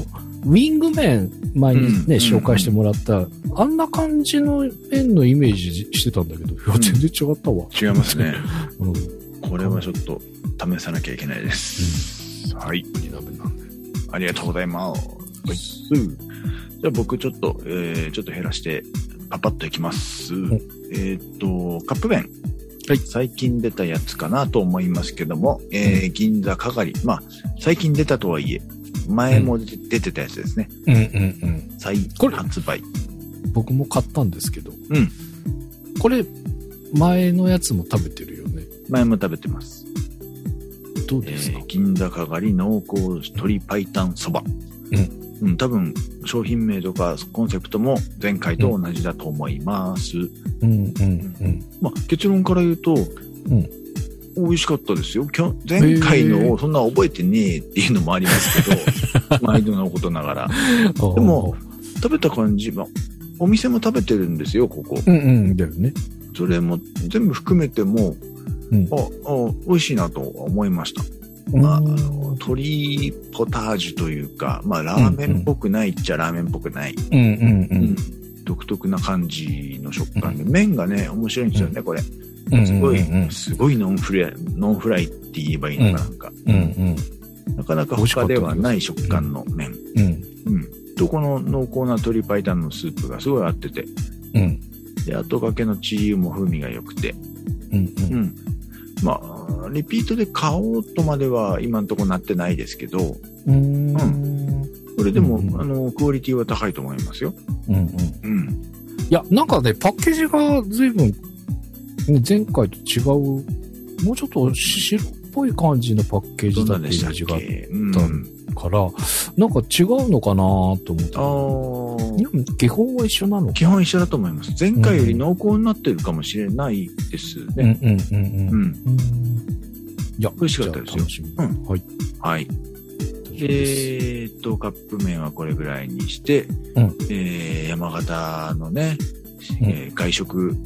S2: ウィング麺、前にね、
S1: うん
S2: 紹介してもらった、あんな感じの麺のイメージしてたんだけど、いや、
S1: うん
S2: 全然違ったわ。
S1: 違いますね。(laughs)
S2: うん。
S1: これはちょっと試さなきゃいけないです。はい。ありがとうございます。じゃあ僕ちょっと、えー、ちょっと減らして、パパッといきます。えーっと、カップ麺。
S2: はい
S1: 最近出たやつかなと思いますけども、えー、銀座かがり。まあ、最近出たとはいえ、前も出てたやつですね。
S2: うんうんうん。
S1: 再発売。
S2: 僕も買ったんですけど、
S1: うん。
S2: これ、前のやつも食べてるよね。
S1: 前も食べてます。え
S2: どうですか、
S1: ー、銀座かがり濃厚鶏白湯そば。
S2: うん。
S1: うん、多分、商品名とかコンセプトも前回と同じだと思います。
S2: うんうんうん。
S1: まあ、結論から言うと、
S2: ん
S1: 美味しかったですよ。前回のをそんな覚えてねえっていうのもありますけど、(laughs) 毎度のことながら。
S2: で
S1: でも、食べた感じ、まあ、お店も食べてるんですよ、ここ。
S2: うんうん、だよね。
S1: それも全部含めても、
S2: うん
S1: あ、あ、美味しいなと思いました。まあ、あの鶏ポタージュというか、まあ、ラーメンっぽくないっちゃラーメンっぽくない。
S2: うんうんうん。
S1: 独特な感じの食感で、麺がね、面白いんですよね、これ。
S2: うん
S1: すごい、
S2: うん
S1: すごいノンフライ、ノンフライって言えばいいのかなんか。
S2: うんうん
S1: なかなか他ではない食感の麺。
S2: うん
S1: うん。と、この濃厚な鶏白湯のスープがすごい合ってて、
S2: うん
S1: で、後掛けのチー油も風味が良くて、
S2: うん
S1: うん。まあ、リピートで買おうとまでは今んとこなってないですけど、
S2: うん
S1: これでも、
S2: うんうん
S1: あの、クオリティは高いと思いますよ。
S2: うんうん
S1: うん。
S2: いや、なんかね、パッケージが随分、ね前回と違う、もうちょっと白っぽい感じのパッケージだ
S1: っ
S2: ったイメージがあっ。たから、なんか違うのかなと思って。
S1: あー
S2: いや基本は一緒なの？か
S1: 基本一緒だと思います。前回より濃厚になってるかもしれないですね。
S2: うんうんうんうん
S1: うん。
S2: うんいや、
S1: 美味しかったですよ
S2: 楽しみ。
S1: うん
S2: はい。
S1: はい。えーっと、カップ麺はこれぐらいにして、
S2: うん
S1: えー山形のね、
S2: うん
S1: えー外食、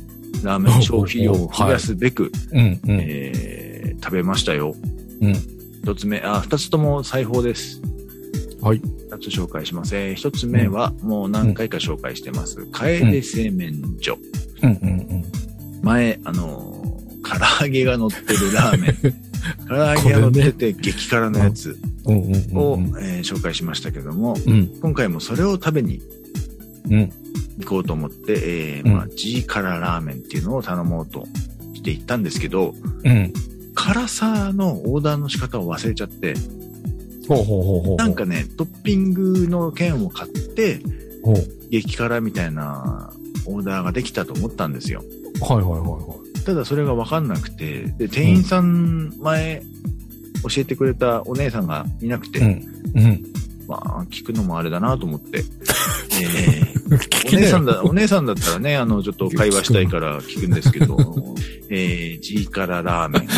S1: ラーメン消費量を増やすべく、
S2: うん、うん。
S1: えー食べましたよ。
S2: うん。
S1: 一つ目、あ、二つとも裁縫です。
S2: はい。
S1: 二つ紹介します。えー一つ目は、もう何回か紹介してます。楓製麺所。前、あのー唐揚げが乗ってるラーメン。(laughs) 唐揚げが乗ってて激辛のやつ。を、
S2: うん、
S1: えー紹介しましたけども、
S2: うん。
S1: 今回もそれを食べに
S2: うん。
S1: 行こうと思って、えー
S2: うん
S1: まあ、G 辛ラーメンっていうのを頼もうとして行ったんですけど、
S2: うん。
S1: 辛さのオーダーの仕方を忘れちゃって、
S2: ほうほうほうほう。
S1: なんかね、トッピングの券を買って、
S2: ほう。
S1: 激辛みたいなオーダーができたと思ったんですよ。
S2: はいはいはいは
S1: ただそれがわかんなくて、で、店員さん前教えてくれたお姉さんがいなくて、
S2: い。うん。うん。
S1: まあ、聞くのもあれだなと思って、(laughs) えー。お姉さんだ、お姉さんだったらね、あの、ちょっと会話したいから聞くんですけど、(laughs) えー、G 辛ラーメ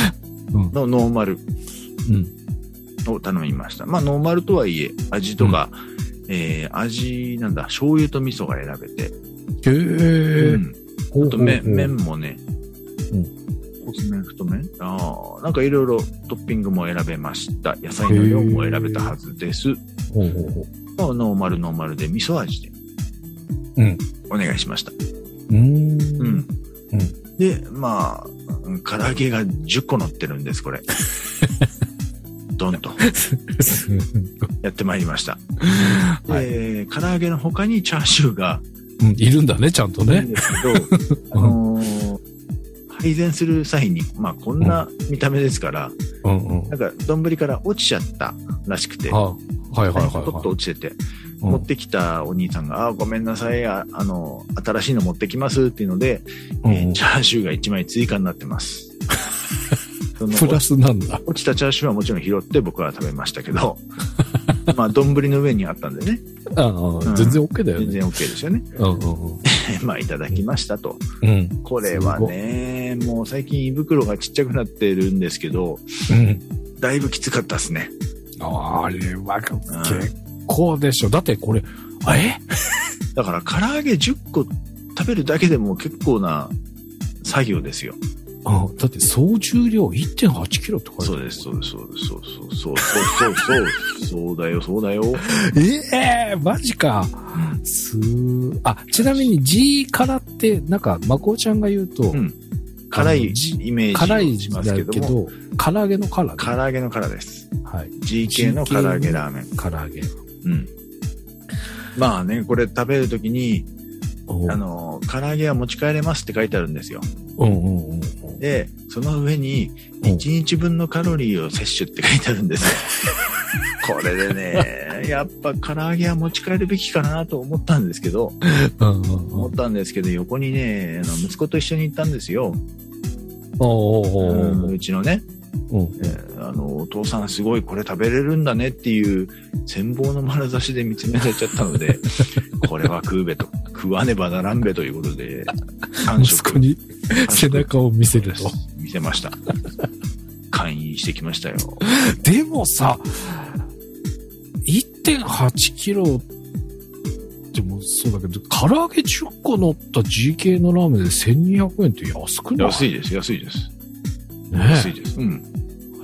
S2: うん
S1: ンのノーマル
S2: うん。
S1: を頼みました。まあ、ノーマルとはいえ、味とか、えー、味、なんだ、醤油と味噌が選べて、
S2: へえ。
S1: うん。
S2: ほう
S1: あと麺、麺もね、
S2: うん
S1: 細麺、太麺？ああ、なんかいろいろトッピングも選べました。野菜の量も選べたはずです。
S2: ほうほうほ
S1: まあノーマルノーマルで味噌味で
S2: う。うん。
S1: お願いしました。
S2: うーん。
S1: うん。で、まあ、うん唐揚げが10個乗ってるんです、これ。(laughs) ドンとやってまいりました。
S2: はい
S1: で、唐揚げの他にチャーシューが
S2: うん、いるんだね、ちゃんとね。
S1: いるんですけど、(laughs) あのー配膳する際に、まあこんな見た目ですから、
S2: うんうん。
S1: なんか丼から落ちちゃったらしくて、
S2: あはいはいはい
S1: ポトッと
S2: は
S1: 落ちてて、
S2: い。
S1: 持ってきたお兄さんが、あーごめんなさいあ、あの、新しいの持ってきますっていうので、
S2: うん
S1: えーチャーシューが1枚追加になってます。その
S2: プラスなんだ。
S1: 落ちたチャーシューはもちろん拾って僕は食べましたけど、(laughs) まあ、丼の上にあったんでね、
S2: ああ、
S1: ん
S2: 全然 OK だよね。
S1: 全然 OK ですよね。
S2: うんうん
S1: まあ、いただきましたと。
S2: うん。うん。
S1: これはね、もう最近胃袋がちっちゃくなってるんですけど、
S2: うん。
S1: だいぶきつかったですね。
S2: あれは結構でしょ。だってこれ、あえ？
S1: だから、唐揚げ10個食べるだけでも結構な作業ですよ。
S2: あだって総重量1.8キロって書いてある。
S1: そうです、そうです、そうです、そうそうそうそうそうそうだよ、そうだよ。
S2: ええマジか。すーあ、ちなみに G 辛って、なんか、まこちゃんが言うと、
S1: うん。辛いイメー
S2: 辛い
S1: します
S2: だ
S1: けども、
S2: けど、唐揚げの辛ね。
S1: 唐揚げの辛です。
S2: はい。
S1: GK の唐揚げラーメン。
S2: 唐揚げ。
S1: うん。まあね、これ食べるときに、
S2: お
S1: あの、唐揚げは持ち帰れますって書いてあるんですよ。
S2: うんうん。
S1: で、その上に、
S2: うん。
S1: 1日分のカロリーを摂取って書いてあるんです。よ。(laughs) これでね、やっぱ唐揚げは持ち帰るべきかなと思ったんですけど、思ったんですけど、横にね、あの息子と一緒に行ったんですよ。
S2: おおお
S1: うん
S2: お
S1: う。ちのね、
S2: うん。
S1: えーあの、お父さんすごいこれ食べれるんだねっていう羨望の眼差しで見つめられちゃったので、(laughs) これは食うべと、食わねばならんべということで、(laughs) 3食。
S2: 息子に (laughs) 背中を見せると。
S1: 見せました。勧誘してきましたよ。(laughs)
S2: でもさ、1.8キロでもそうだけど、唐揚げ10個乗った GK のラーメンで1200円って安くない？
S1: 安いです、安いです。
S2: ね
S1: 安いです。うん。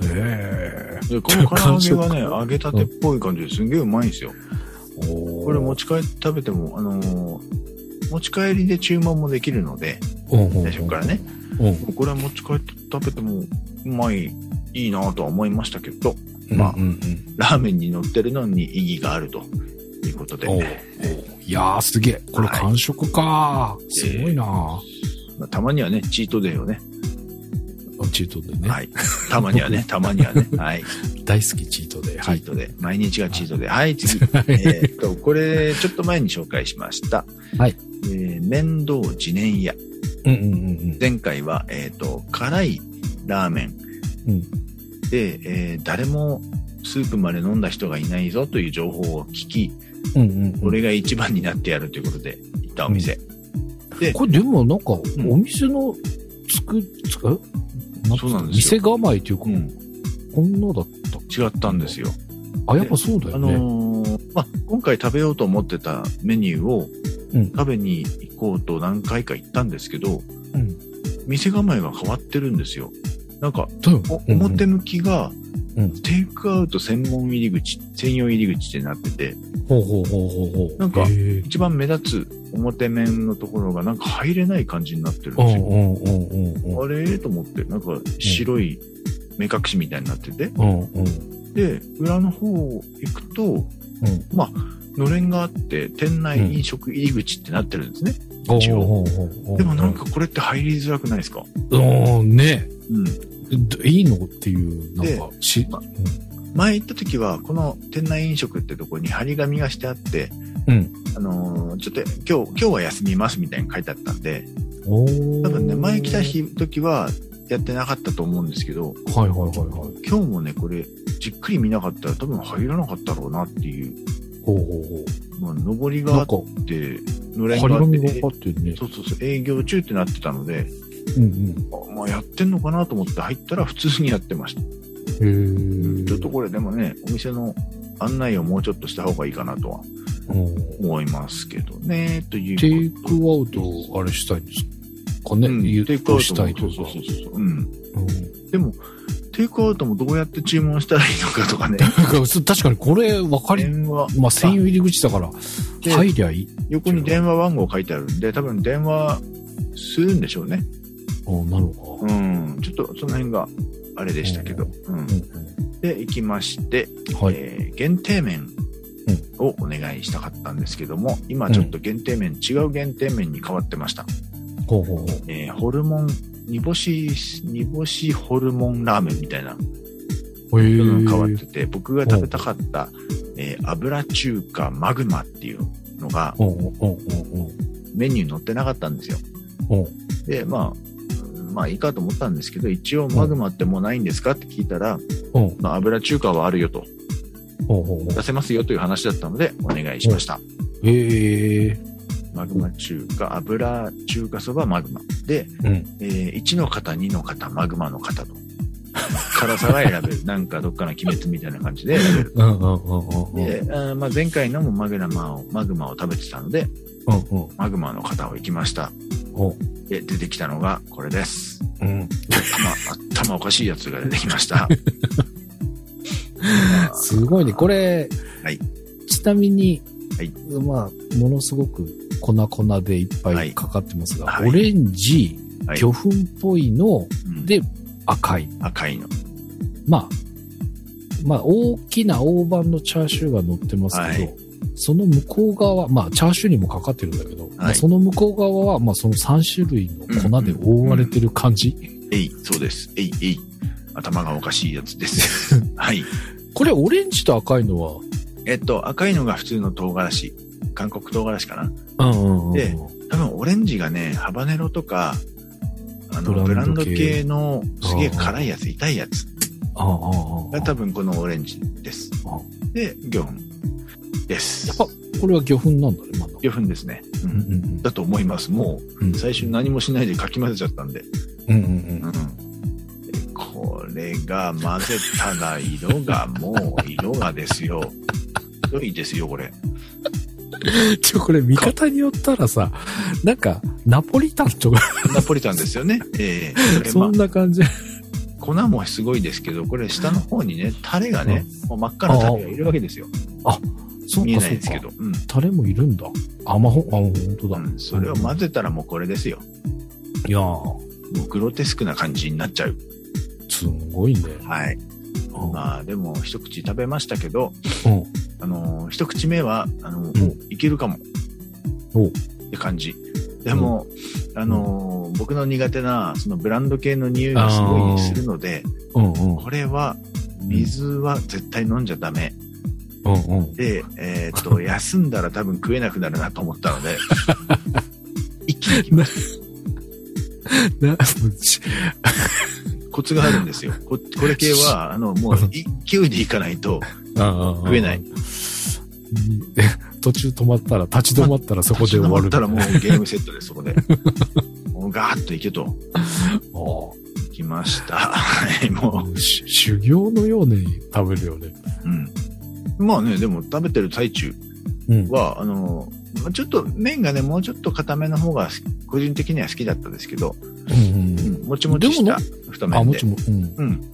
S2: へ
S1: で、この唐揚げはね、(laughs) 揚げたてっぽい感じですんげえうまいんですよ。
S2: こ
S1: れ持ち帰って食べても、あのー持ち帰りで注文もできるので、最初からね。
S2: うん。
S1: これは持ち帰って食べてもうまい、いいなとは思いましたけど、
S2: うん。
S1: まあ。ラーメンに乗ってるのに意義があるということで、
S2: いやーすげえ。これ
S1: はい
S2: 完食か。すごいな、
S1: まあたまにはね、チートデーをね、
S2: チートでね。
S1: はい。たまにはね、(laughs) たまにはね、はい。
S2: 大好きチートで。はい。
S1: チートで、毎日がチートで。はい、次。えーっと、これ、ちょっと前に紹介しました。
S2: はい。
S1: えー、面倒自然屋。
S2: うんうんうん
S1: 前回は、えーっと、辛いラーメン
S2: うん。
S1: で、えー誰もスープまで飲んだ人がいないぞという情報を聞き、
S2: うんうんうん。
S1: これが一番になってやるということで行ったお店。で、
S2: これでもなんか、
S1: ん
S2: お店のつく、つく、
S1: そうなんですよ
S2: 店構えというか、
S1: うん
S2: こんなだった
S1: 違ったんですよ。
S2: あ、やっぱそうだ
S1: あ
S2: よね。
S1: のーまあ、今回食べようと思ってたメニューを
S2: うん
S1: 食べに行こうと何回か行ったんですけど、
S2: うん。
S1: 店構えが変わってるんですよ。なんか、表向きが
S2: うん
S1: テイクアウト専門入り口、専用入り口ってなってて、
S2: ほうほうほうほうほう。
S1: なんか一番目立つ表面のところがなんか入れない感じになってるんですよ。あれ？と思って、なんか白い目隠しみたいになってて、
S2: う。
S1: で、裏の方行くと、
S2: うん。
S1: のれんがあって、店内飲食入り口ってなってるんですね。一応
S2: ほうほうほうほう
S1: でもなんかこれって入りづらくないですか？
S2: うん、ね
S1: うん。
S2: どいいのっていう、なんか、し、
S1: ま前行った時は、この店内飲食ってとこに張り紙がしてあって、
S2: うん。
S1: あのーちょっと今日、今日は休みますみたいに書いてあったんで、多分ね、前来た日、時はやってなかったと思うんですけど、
S2: はいはいはいはい。
S1: 今日もね、これ、じっくり見なかったら多分入らなかったろうなっていう、
S2: ほうほうほ
S1: まあ、上り
S2: う。
S1: があって、のれんがあって、
S2: 紙がかってるね。
S1: そうそうそう、営業中ってなってたので、
S2: うんうん。
S1: あまあ、やってんのかなと思って入ったら普通にやってました。
S2: へー
S1: ちょっとこれでもね、お店の案内をもうちょっとした方がいいかなとは
S2: うん
S1: 思いますけどね、という
S2: テイクアウト、あれしたいんですかね、
S1: うんテイクアウト
S2: したいとか。
S1: もそうそうそうそう。うん。
S2: うん
S1: でも、テイクアウトもどうやって注文したらいいのかとかね。(laughs)
S2: 確かにこれ分かり、
S1: 電話、
S2: まあ専用入り口だから、
S1: で
S2: 入りゃいい。
S1: 横に電話番号書いてあるんで、多分電話するんでしょうね。
S2: あなるほど。
S1: うん。ちょっとその辺があれでしたけど。うん。
S2: うん
S1: で、行きまして、
S2: うんはい。
S1: えー限定麺をお願いしたかったんですけども、今ちょっと限定麺、違う限定麺に変わってました。
S2: ほうほうほう。
S1: えーホルモン、煮干し、煮干しホルモンラーメンみたいな
S2: へ
S1: の
S2: ー
S1: が変わってて、僕が食べたかった、えー油中華マグマっていうのがメニューに載ってなかったんですよ。で、まあ、うんまあいいかと思ったんですけど、一応マグマってもうないんですかって聞いたら、まあ、油中華はあるよと、出せますよという話だったので、お願いしました。
S2: へえ。
S1: マグマ中華、油中華そばマグマ。で、
S2: うん。
S1: えー1の方、2の方、マグマの方と。辛さが選べる。(laughs) なんかどっかの鬼滅みたいな感じで選べる。
S2: うんうんうんうんうん。
S1: で、あーまあ、前回のもマグマを、マグマを食べてたので、
S2: うんうん。
S1: マグマの方を行きました。で、出てきたのがこれです。
S2: うん。
S1: 頭、頭おかしいやつが出てきました。(laughs)
S2: すごいね。これ、
S1: はい
S2: ちなみに、
S1: はい
S2: まあ、ものすごく粉々でいっぱ
S1: はいい
S2: かかってますが、
S1: はい
S2: オレンジ、
S1: はい
S2: 魚粉っぽいの、
S1: うん
S2: で、赤い。
S1: 赤いの。
S2: まあ、まあ、大きな大判のチャーシューが乗ってますけど、
S1: はい
S2: その向こう側、まあ、チャーシューにもかかってるんだけど、まあ、その向こう側は、まあ、その3種類の粉で覆われてる感じ。
S1: えい、そうです。えい、えい。頭がおかしいやつです。(laughs) はい。
S2: これ、オレンジと赤いのは、
S1: えっと、赤いのが普通の唐辛子。韓国唐辛子かな。
S2: うんうんうん。
S1: で多分オレンジがね、ハバネロとか、あの、
S2: ブ
S1: ブランド
S2: 系
S1: 系のすげえ辛いやつ、痛いやつ
S2: ああああああ
S1: が多分このオレンジです
S2: あ。
S1: で、魚粉です
S2: やっ。ぱ、これは魚粉なんだね、まだ。
S1: 魚粉ですね。う
S2: うんんうん
S1: だと思います。も
S2: うん。
S1: う、最初何もしないでかき混ぜちゃったんで。
S2: うんうん
S1: うん。でこれが混ぜたら色がもう、色がですよ。ひどいですよ、これ。
S2: うん。ちょ、これ見方によったらさ、なんか、ナポリタンとか、
S1: ナポリタンですよね。ええでま
S2: そんな感じ。
S1: あ粉もすごいですけど、これ下の方にね、タレがね、もう真っ赤なタレがいるわけですよ。
S2: そう
S1: 見え
S2: かそうか
S1: ないですけど。。うん。
S2: タレもいるんだ。あ、まほ、あ、本当だ。
S1: うん、それを混ぜたらもうこれですよ。
S2: いやー、
S1: もうグロテスクな感じになっちゃう。
S2: すごいね。
S1: はい。
S2: うん
S1: まあでも一口食べましたけど、
S2: うん。
S1: あのー一口目は、あの、
S2: ん
S1: おいけるかも。
S2: お
S1: って感じ。でも、あのー僕の苦手な、そのブランド系の匂いがすごいするので。これは、水は絶対飲んじゃダメ。で、えっ、と、休んだら多分食えなくなるなと思ったので、(laughs) 一気に行きます。
S2: な、ち
S1: コツがあるんですよ。ここれ系は、あの、もう勢いでいかないと、
S2: 食
S1: 食えない。
S2: 途中止まったら、立ち止まったらそこで終わる。
S1: 止まったらもうゲームセットです、そこで。もうガーッといけと。
S2: あ
S1: いきました。はい、も
S2: し修行のように食べるよね。
S1: う。うん。まあね、でも食べてる最中
S2: うん。
S1: は、あの、まあちょっと麺がね、もうちょっと固めの方が個人的には好きだったですけど、
S2: うん
S1: うん、もちもちした太
S2: あ、
S1: 麺で
S2: もち。も、うん。
S1: うん。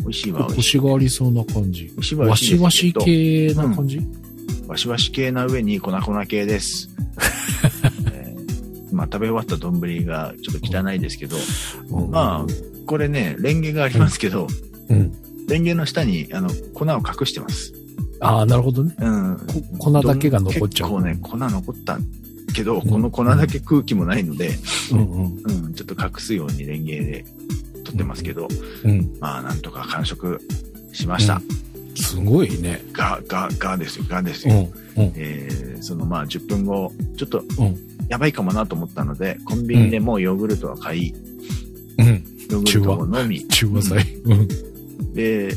S1: 美味しいわ。
S2: コシがありそうな感じ。
S1: わ、し
S2: わし系な感じ、
S1: わしわし系な上に粉粉系です。(laughs) えーまあ食べ終わった丼がちょっと汚いですけど、
S2: うん
S1: まあ、これね、レンゲがありますけど、
S2: うん。
S1: レンゲの下にあの粉を隠してます。
S2: ああ、なるほどね。
S1: うん。
S2: こ粉だけが残っちゃう。
S1: 結構ね、粉残ったけど、
S2: うん
S1: この粉だけ空気もないので、
S2: うんうん。
S1: うん、ちょっと隠すようにレンゲで取ってますけど、
S2: うん。
S1: まあなんとか完食しました。
S2: すごいね。
S1: が、が、がですよ、がですよ。
S2: うん。うん。
S1: えーそのまあ10分後、ちょっと
S2: うん。
S1: やばいかもなと思ったので、コンビニでもうヨーグルトは買い、
S2: うん。
S1: ヨーグルトを飲み、
S2: 中和剤。うん。
S1: で、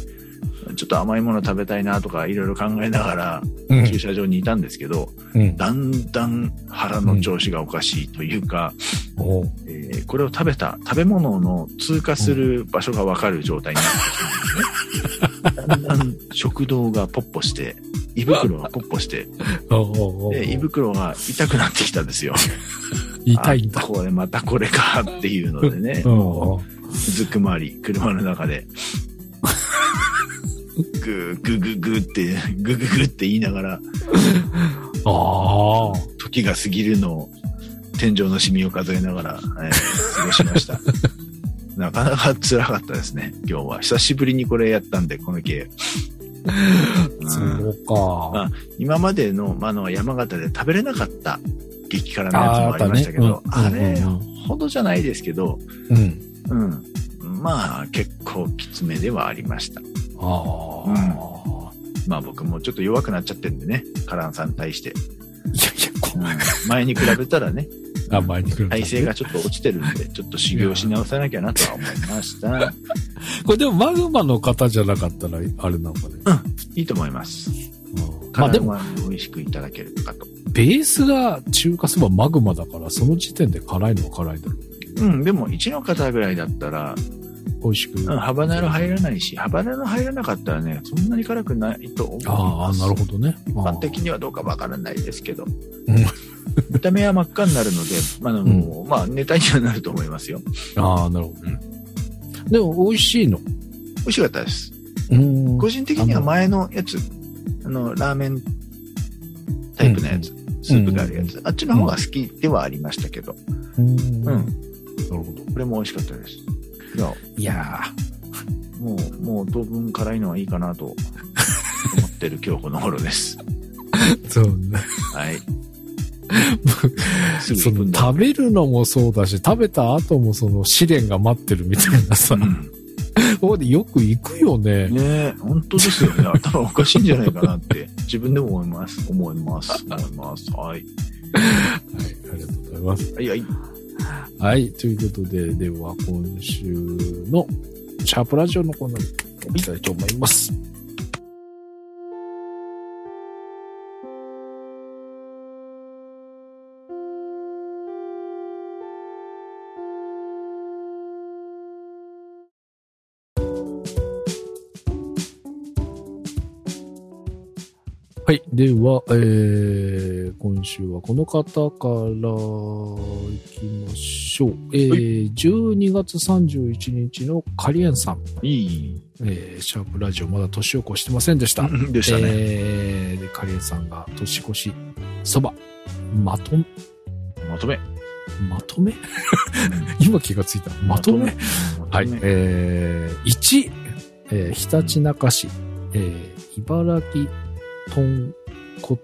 S1: ちょっと甘いもの食べたいなとかいろいろ考えながら
S2: うん。
S1: 駐車場にいたんですけど、
S2: うん。
S1: だんだん腹の調子がおかしいというか、
S2: おう。
S1: えーこれを食べた食べ物の通過する場所がわかる状態になってきたんですね。だんだん食道がポッポして、胃袋がポッポして、で胃袋が痛くなってきたんですよ。
S2: 痛いんだ。
S1: あ。これまたこれかっていうのでね、
S2: う
S1: ずくまり、車の中で、ぐーぐぐぐって、ぐぐぐって言いながら、
S2: ああ。
S1: 時が過ぎるのを天井のシミを数えながら、えー過ごしました。(laughs) なかなか辛かったですね、今日は。久しぶりにこれやったんで、この系。うん
S2: そうか。
S1: 今までの,、まあ、あの山形で食べれなかった激辛のやつもありましたけど、あ,、
S2: あ
S1: れ
S2: うんうん
S1: ほどじゃないですけど、
S2: うん。
S1: うん。まあ、結構きつめではありました。
S2: ああ。
S1: まあ僕もちょっと弱くなっちゃってるんでね、カランさんに対して。
S2: いやいや、こ
S1: うん前に比べたらね、
S2: あ、前に来る。
S1: 体勢がちょっと落ちてるんで、ちょっと修行し直さなきゃなとは思いました。(laughs)
S2: これでもマグマの方じゃなかったら、あれなんかね。
S1: いいと思います。
S2: まあでも、
S1: まあでも、美味しくいただけるかと。
S2: ベースが中華そばマグマだから、その時点で辛いのは辛いだろう。
S1: うん、でも1の方ぐらいだったら、
S2: 美味しく。
S1: うん、ハバネロ入らないし、ハバネロ入らなかったらね、そんなに辛くないと思い
S2: ああ、
S1: ます。
S2: なるほどね。
S1: 一般的にはどうかわからないですけど。
S2: うん
S1: 見た目は真っ赤になるので、あの、まあ、ネタにはなると思いますよ。
S2: ああ、なるほどね。でも、美味しいの？
S1: 美味しかったです。
S2: うん
S1: 個人的には前のやつ、あの、ラーメンタイプのやつ、スープがあるやつ、あっちの方が好きではありましたけど、
S2: うん。
S1: うん。
S2: なるほど。
S1: これも美味しかったです。いや、
S2: いや
S1: もう、もう当分辛いのはいいかなと思ってる今日この頃です。
S2: ーそうね。
S1: はい。(laughs)
S2: その。食べるのもそうだし、食べた後もその試練が待ってるみたいなさ、
S1: うん
S2: ここでよく行くよね。
S1: ねえ、本当ですよね。頭おかしいんじゃないかなって、自分でも思います。思います。思います。はい。
S2: はい、ありがとうございます。
S1: はい、はい。
S2: はい、ということで、では今週のシャープラジオのコーナーに行きたいと思います。はい。では、えー、今週はこの方から行きましょう。えー、12月31日のカリエンさん。
S1: いい。
S2: えー、シャープラジオまだ年を越してませんでした。(laughs)
S1: でしたね。
S2: えー、で、カリエンさんが年越し、そば、まと、
S1: まとめ。
S2: まとめ？(laughs) 今気がついた。まとめ？はい。えー、1、えー、ひたちなか市、えー、茨城豚骨、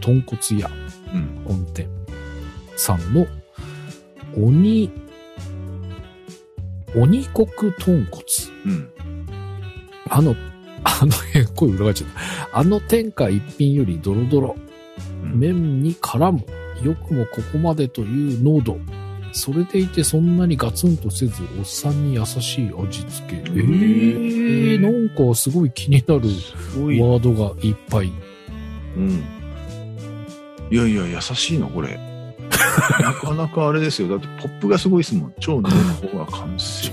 S2: 豚骨屋
S1: うん。
S2: 本店さんの、鬼、鬼国豚骨。
S1: うん。
S2: あの、あの、(laughs) 声裏返っちゃった。あの天下一品よりドロドロ。
S1: うん
S2: 麺に絡む。よくもここまでという濃度。それでいてそんなにガツンとせず、おっさんに優しい味付け。えー、なんかすごい気になる。ワードがいっぱい。
S1: うん。いやいや、優しいの、これ。(laughs) なかなかあれですよ。だって、ポップがすごいですもん。超濃厚な感じ。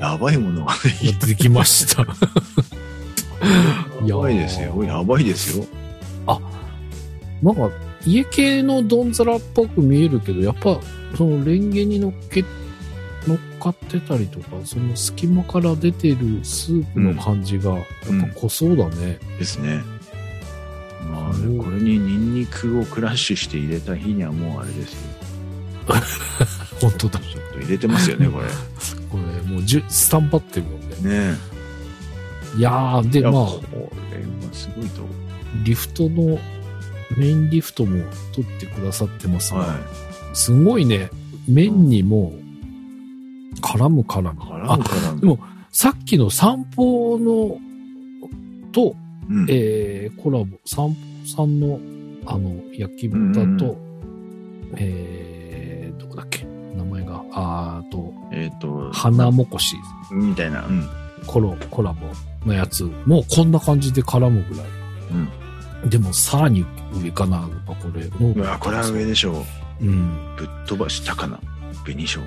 S1: やばいものがね、
S2: できました。(laughs)
S1: やばいですよ。やばいですよ。
S2: なんか、家系のドンザラっぽく見えるけど、やっぱ、そのレンゲに乗っけ、乗っかってたりとか、その隙間から出てるスープの感じが、やっぱ濃そうだね。
S1: ですね。まあこれにニンニクをクラッシュして入れた日にはもうあれですよ。(laughs)
S2: 本当だ。
S1: ちょっと入れてますよね、これ。(laughs)
S2: これ、もうじゅ、スタンバってるもんね。
S1: ね
S2: いやー、で、まあ、
S1: これはすごいと。
S2: リフトの、メインリフトも取ってくださってますが、
S1: は
S2: すごいね、麺にも絡む絡む。
S1: い。絡むから
S2: でもさっきの散歩の、と、
S1: うん。
S2: えー、コラボ、散歩さんの、あの、焼き豚と、えー、どこだっけ？名前が、あーと、
S1: えっと、
S2: 花もこし、
S1: みたいな。うん。
S2: コロ、コラボのやつ、もうこんな感じで絡むぐらい。でも、さらに上かな、これ。も
S1: うわ、これは上でしょう。
S2: うん。
S1: ぶっ飛ばしたかな。紅生姜。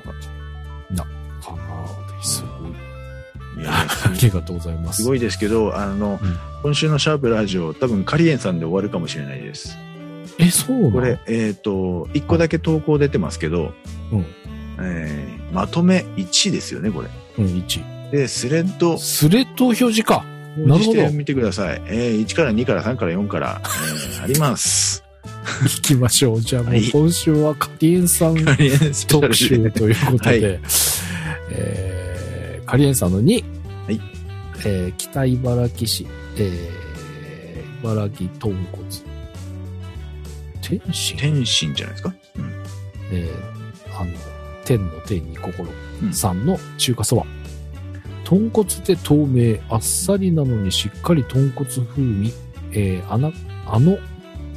S2: かなですごい。
S1: いや、
S2: ありがとうございます。
S1: すごいですけど、あの、
S2: うん
S1: 今週のシャープラジオ、多分カリエンさんで終わるかもしれないです。
S2: え、そう
S1: これ、えっ、と、一個だけ投稿出てますけど、
S2: うん
S1: えーまとめ1ですよね、これ。
S2: うん、1。
S1: で、スレッド、
S2: スレッド表示か。なるほど
S1: してみてください。えー1から2から3から4から、えーあります。(laughs)
S2: 行きましょう。じゃあもう
S1: はい
S2: 今週はカリエンさん特集ということで、
S1: は
S2: えーカリエンさんの2、
S1: はい
S2: えー北茨城市、えー茨城豚骨、天津
S1: 天津じゃないですか？うん。
S2: えーあの、天の天に心
S1: うん
S2: さんの中華そば。豚骨で透明、あっさりなのにしっかり豚骨風味、えーあな、あの、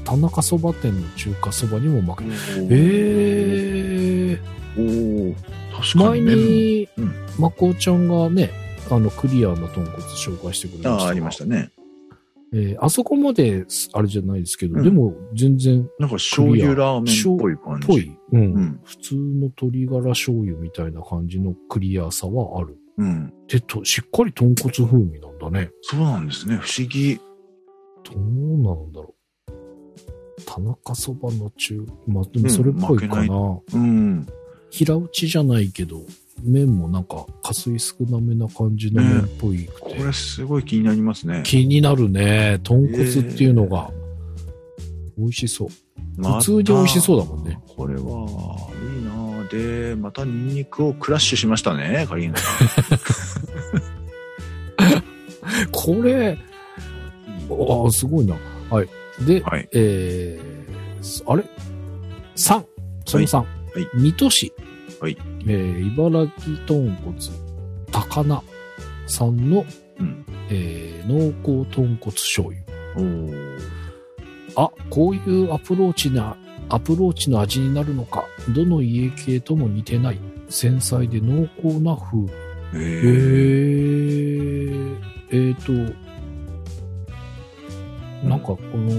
S2: 田中そば店の中華そばにも負けえー、
S1: おー確か
S2: 前
S1: にね。
S2: に
S1: うん、
S2: まこちゃんがね、あの、クリアな豚骨紹介してくれましたが。
S1: ああ、ありましたね。
S2: えーあそこまで、あれじゃないですけど、
S1: うん
S2: でも、全然、
S1: なんか醤油ラーメンっぽい感じ。
S2: ぽい、うん、
S1: うん
S2: 普通の鶏ガラ醤油みたいな感じのクリアさはある。
S1: うん。
S2: で、と、しっかり豚骨風味なんだね。
S1: そうなんですね。不思議。
S2: どうなんだろう。田中そばの中、まあ、でもそれっぽいかな。
S1: うん負うん。
S2: 平打ちじゃないけど、麺もなんか、加水少なめな感じの麺っぽいくて。
S1: これすごい気になりますね。
S2: 気になるね。豚骨っていうのが、美味しそう。
S1: ま
S2: 普通に美味しそうだもんね。
S1: これは、いいなで、またニンニクをクラッシュしましたね、カリーナさ (laughs)
S2: これ、
S1: ん。
S2: ああ、すごいな。はい。で、
S1: はい。
S2: えー、あれ ?3。その3。
S1: い
S2: 水戸市。
S1: はい。
S2: えー、茨城豚骨、高菜さんの、
S1: うん。
S2: えー、濃厚豚骨醤油。
S1: おー
S2: あ、こういうアプローチな、アプローチの味になるのか。どの家系とも似てない。繊細で濃厚な風味。
S1: え
S2: え
S1: ー、
S2: ー、えーと、なんかこの、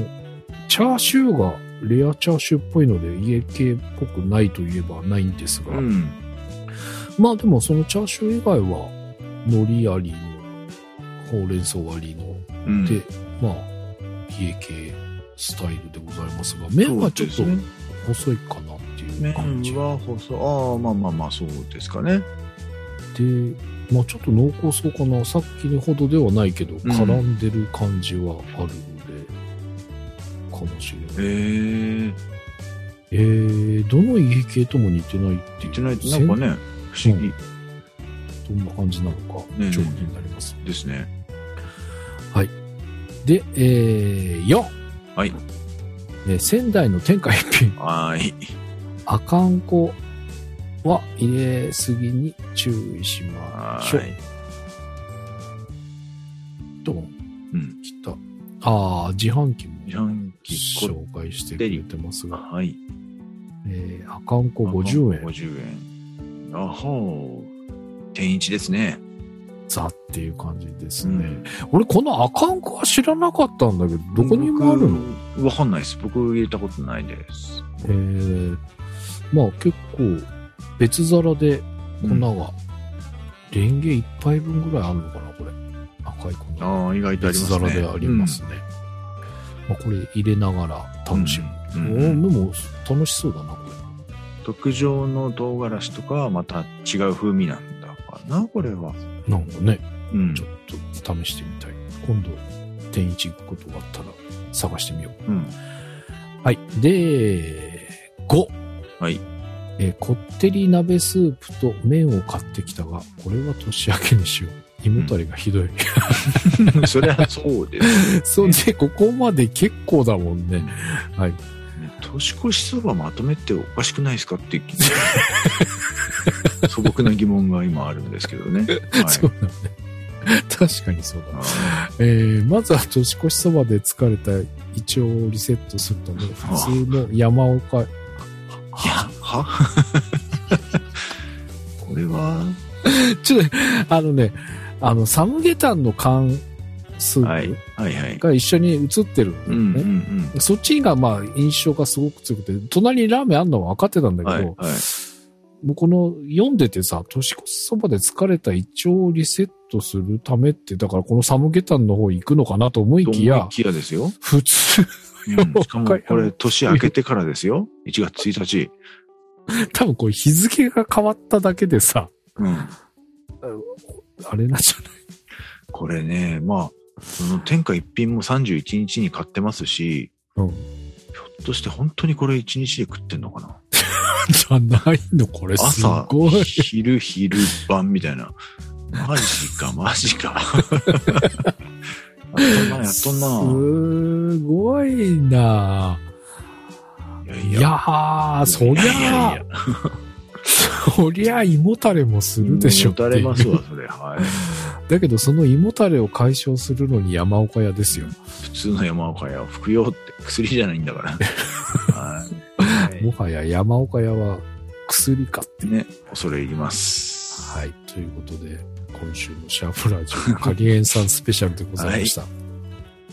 S2: チャーシューがレアチャーシューっぽいので家系っぽくないといえばないんですが、
S1: うん。
S2: まあでもそのチャーシュー以外は、海苔ありの、ほうれん草ありの、
S1: うん。
S2: で、まあ、家系スタイルでございますが、麺はちょっと細いかな感じ。
S1: 麺は細、ああ、まあまあまあ、そうですかね。
S2: で、まあちょっと濃厚そうかな。さっきのほどではないけど、
S1: ん
S2: 絡んでる感じはあるので、かもしれない。
S1: えー、
S2: えー、どの家系とも似てないっていう。
S1: 言ってないと、なんかね、不思議
S2: どんな感じなのか、
S1: ね
S2: ちょっと気になります。
S1: ですね。
S2: で、えー、4。
S1: はい。
S2: えー仙台の天下一品。
S1: はーい。
S2: あかんこは入れすぎに注意しましょう
S1: は。い。
S2: と、
S1: うん。
S2: きた。ああ、自販機も
S1: 自販機こ
S2: 紹介してくれてますが、
S1: はい。
S2: えー、あかんこ50円。
S1: 50円。あほう。天一ですね。
S2: ザっていう感じですね。
S1: うん
S2: 俺、このあかんこは知らなかったんだけど、どこにもあるの？
S1: 僕わかんないです。僕入れたことないです。
S2: えー、まあ結構、別皿で粉がレンゲ一杯分ぐらいあるのかな、これ。赤いこの。
S1: ああ、意外とありますね。
S2: 皿でありますね。まあ、これ入れながら楽しむ。
S1: うん
S2: でも、楽しそうだな、これ。
S1: 特上の唐辛子とかはまた違う風味なんだかな、これは。
S2: なんかね、
S1: うん
S2: ちょっと試してみたい。今度、天一行くことがあったら探してみよう。
S1: うん。
S2: はい。で、5。
S1: はい。
S2: えーこってり鍋スープと麺を買ってきたが、これは年明けにしよう。胃もたれがひどい。(laughs)
S1: そりゃそうです。(laughs)
S2: そうで、ここまで結構だもんね。はい。
S1: 年越しそばまとめっておかしくないですかって (laughs) 素朴な疑問が今あるんですけどね。はい、
S2: そうだね。確かにそうだ。
S1: あ
S2: えー、まずは年越しそばで疲れた胃腸をリセットするため、普通の山岡、
S1: ーいや、は？(laughs) これは、
S2: ちょっと、あのね、あの、サムゲタンの缶ス
S1: はい
S2: ー。プが一緒に映ってる。そっちがまあ印象がすごく強くて、隣にラーメンあんのは分かってたんだけど、
S1: はいはい。
S2: もうこの読んでてさ、年越しそばで疲れた胃腸をリセットするためって、だからこのサムゲタンの方行くのかなと思い
S1: と
S2: きや
S1: きやですよ。
S2: 普通、
S1: うん、しかもこれ年明けてからですよ。1月1日。
S2: 多分これ日付が変わっただけでさ、
S1: うん。
S2: あれなんじゃない？
S1: これね、まあ、その天下一品も31日に買ってますし、
S2: うん。
S1: ひょっとして本当にこれ1日で食ってんのかな？
S2: じゃないのこれす
S1: 朝
S2: ごい。、
S1: 昼、昼晩みたいな。マジか、マジか。(laughs) やっとんな、やっとんな。
S2: すごいな
S1: い
S2: いやー、そり
S1: いやいや
S2: ゃ
S1: いや、
S2: そりゃ胃もたれもするでしょっていう
S1: 持たれますわ、それ。はい。(laughs)
S2: だけどその胃もたれを解消するのに山岡屋ですよ。
S1: 普通の山岡屋を服用って薬じゃないんだから。(laughs) はい。
S2: もはや山岡屋は薬かって。
S1: ね、恐れ入ります。
S2: はい。ということで、今週のシャープラジオ、カリエンさんスペシャルでございました。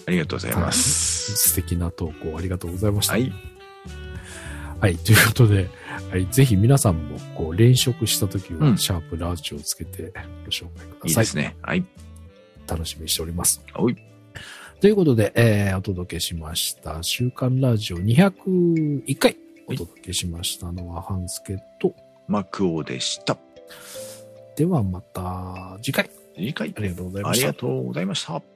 S1: ありがとうございます。
S2: 素敵な投稿ありがとうございました。
S1: はい。
S2: はい。ということで、はい、ぜひ皆さんも、こう、連食した時は、
S1: うん
S2: シャープラジオをつけてご紹介ください。
S1: いいですね。はい。
S2: 楽しみにしております。
S1: はい。
S2: ということで、えー、お届けしました、週刊ラジオ201回お届けしましたのは、ハンスケと、
S1: マクオでした。
S2: ではまた次回、
S1: 次回
S2: ありがとうございました
S1: ありが。とうございました。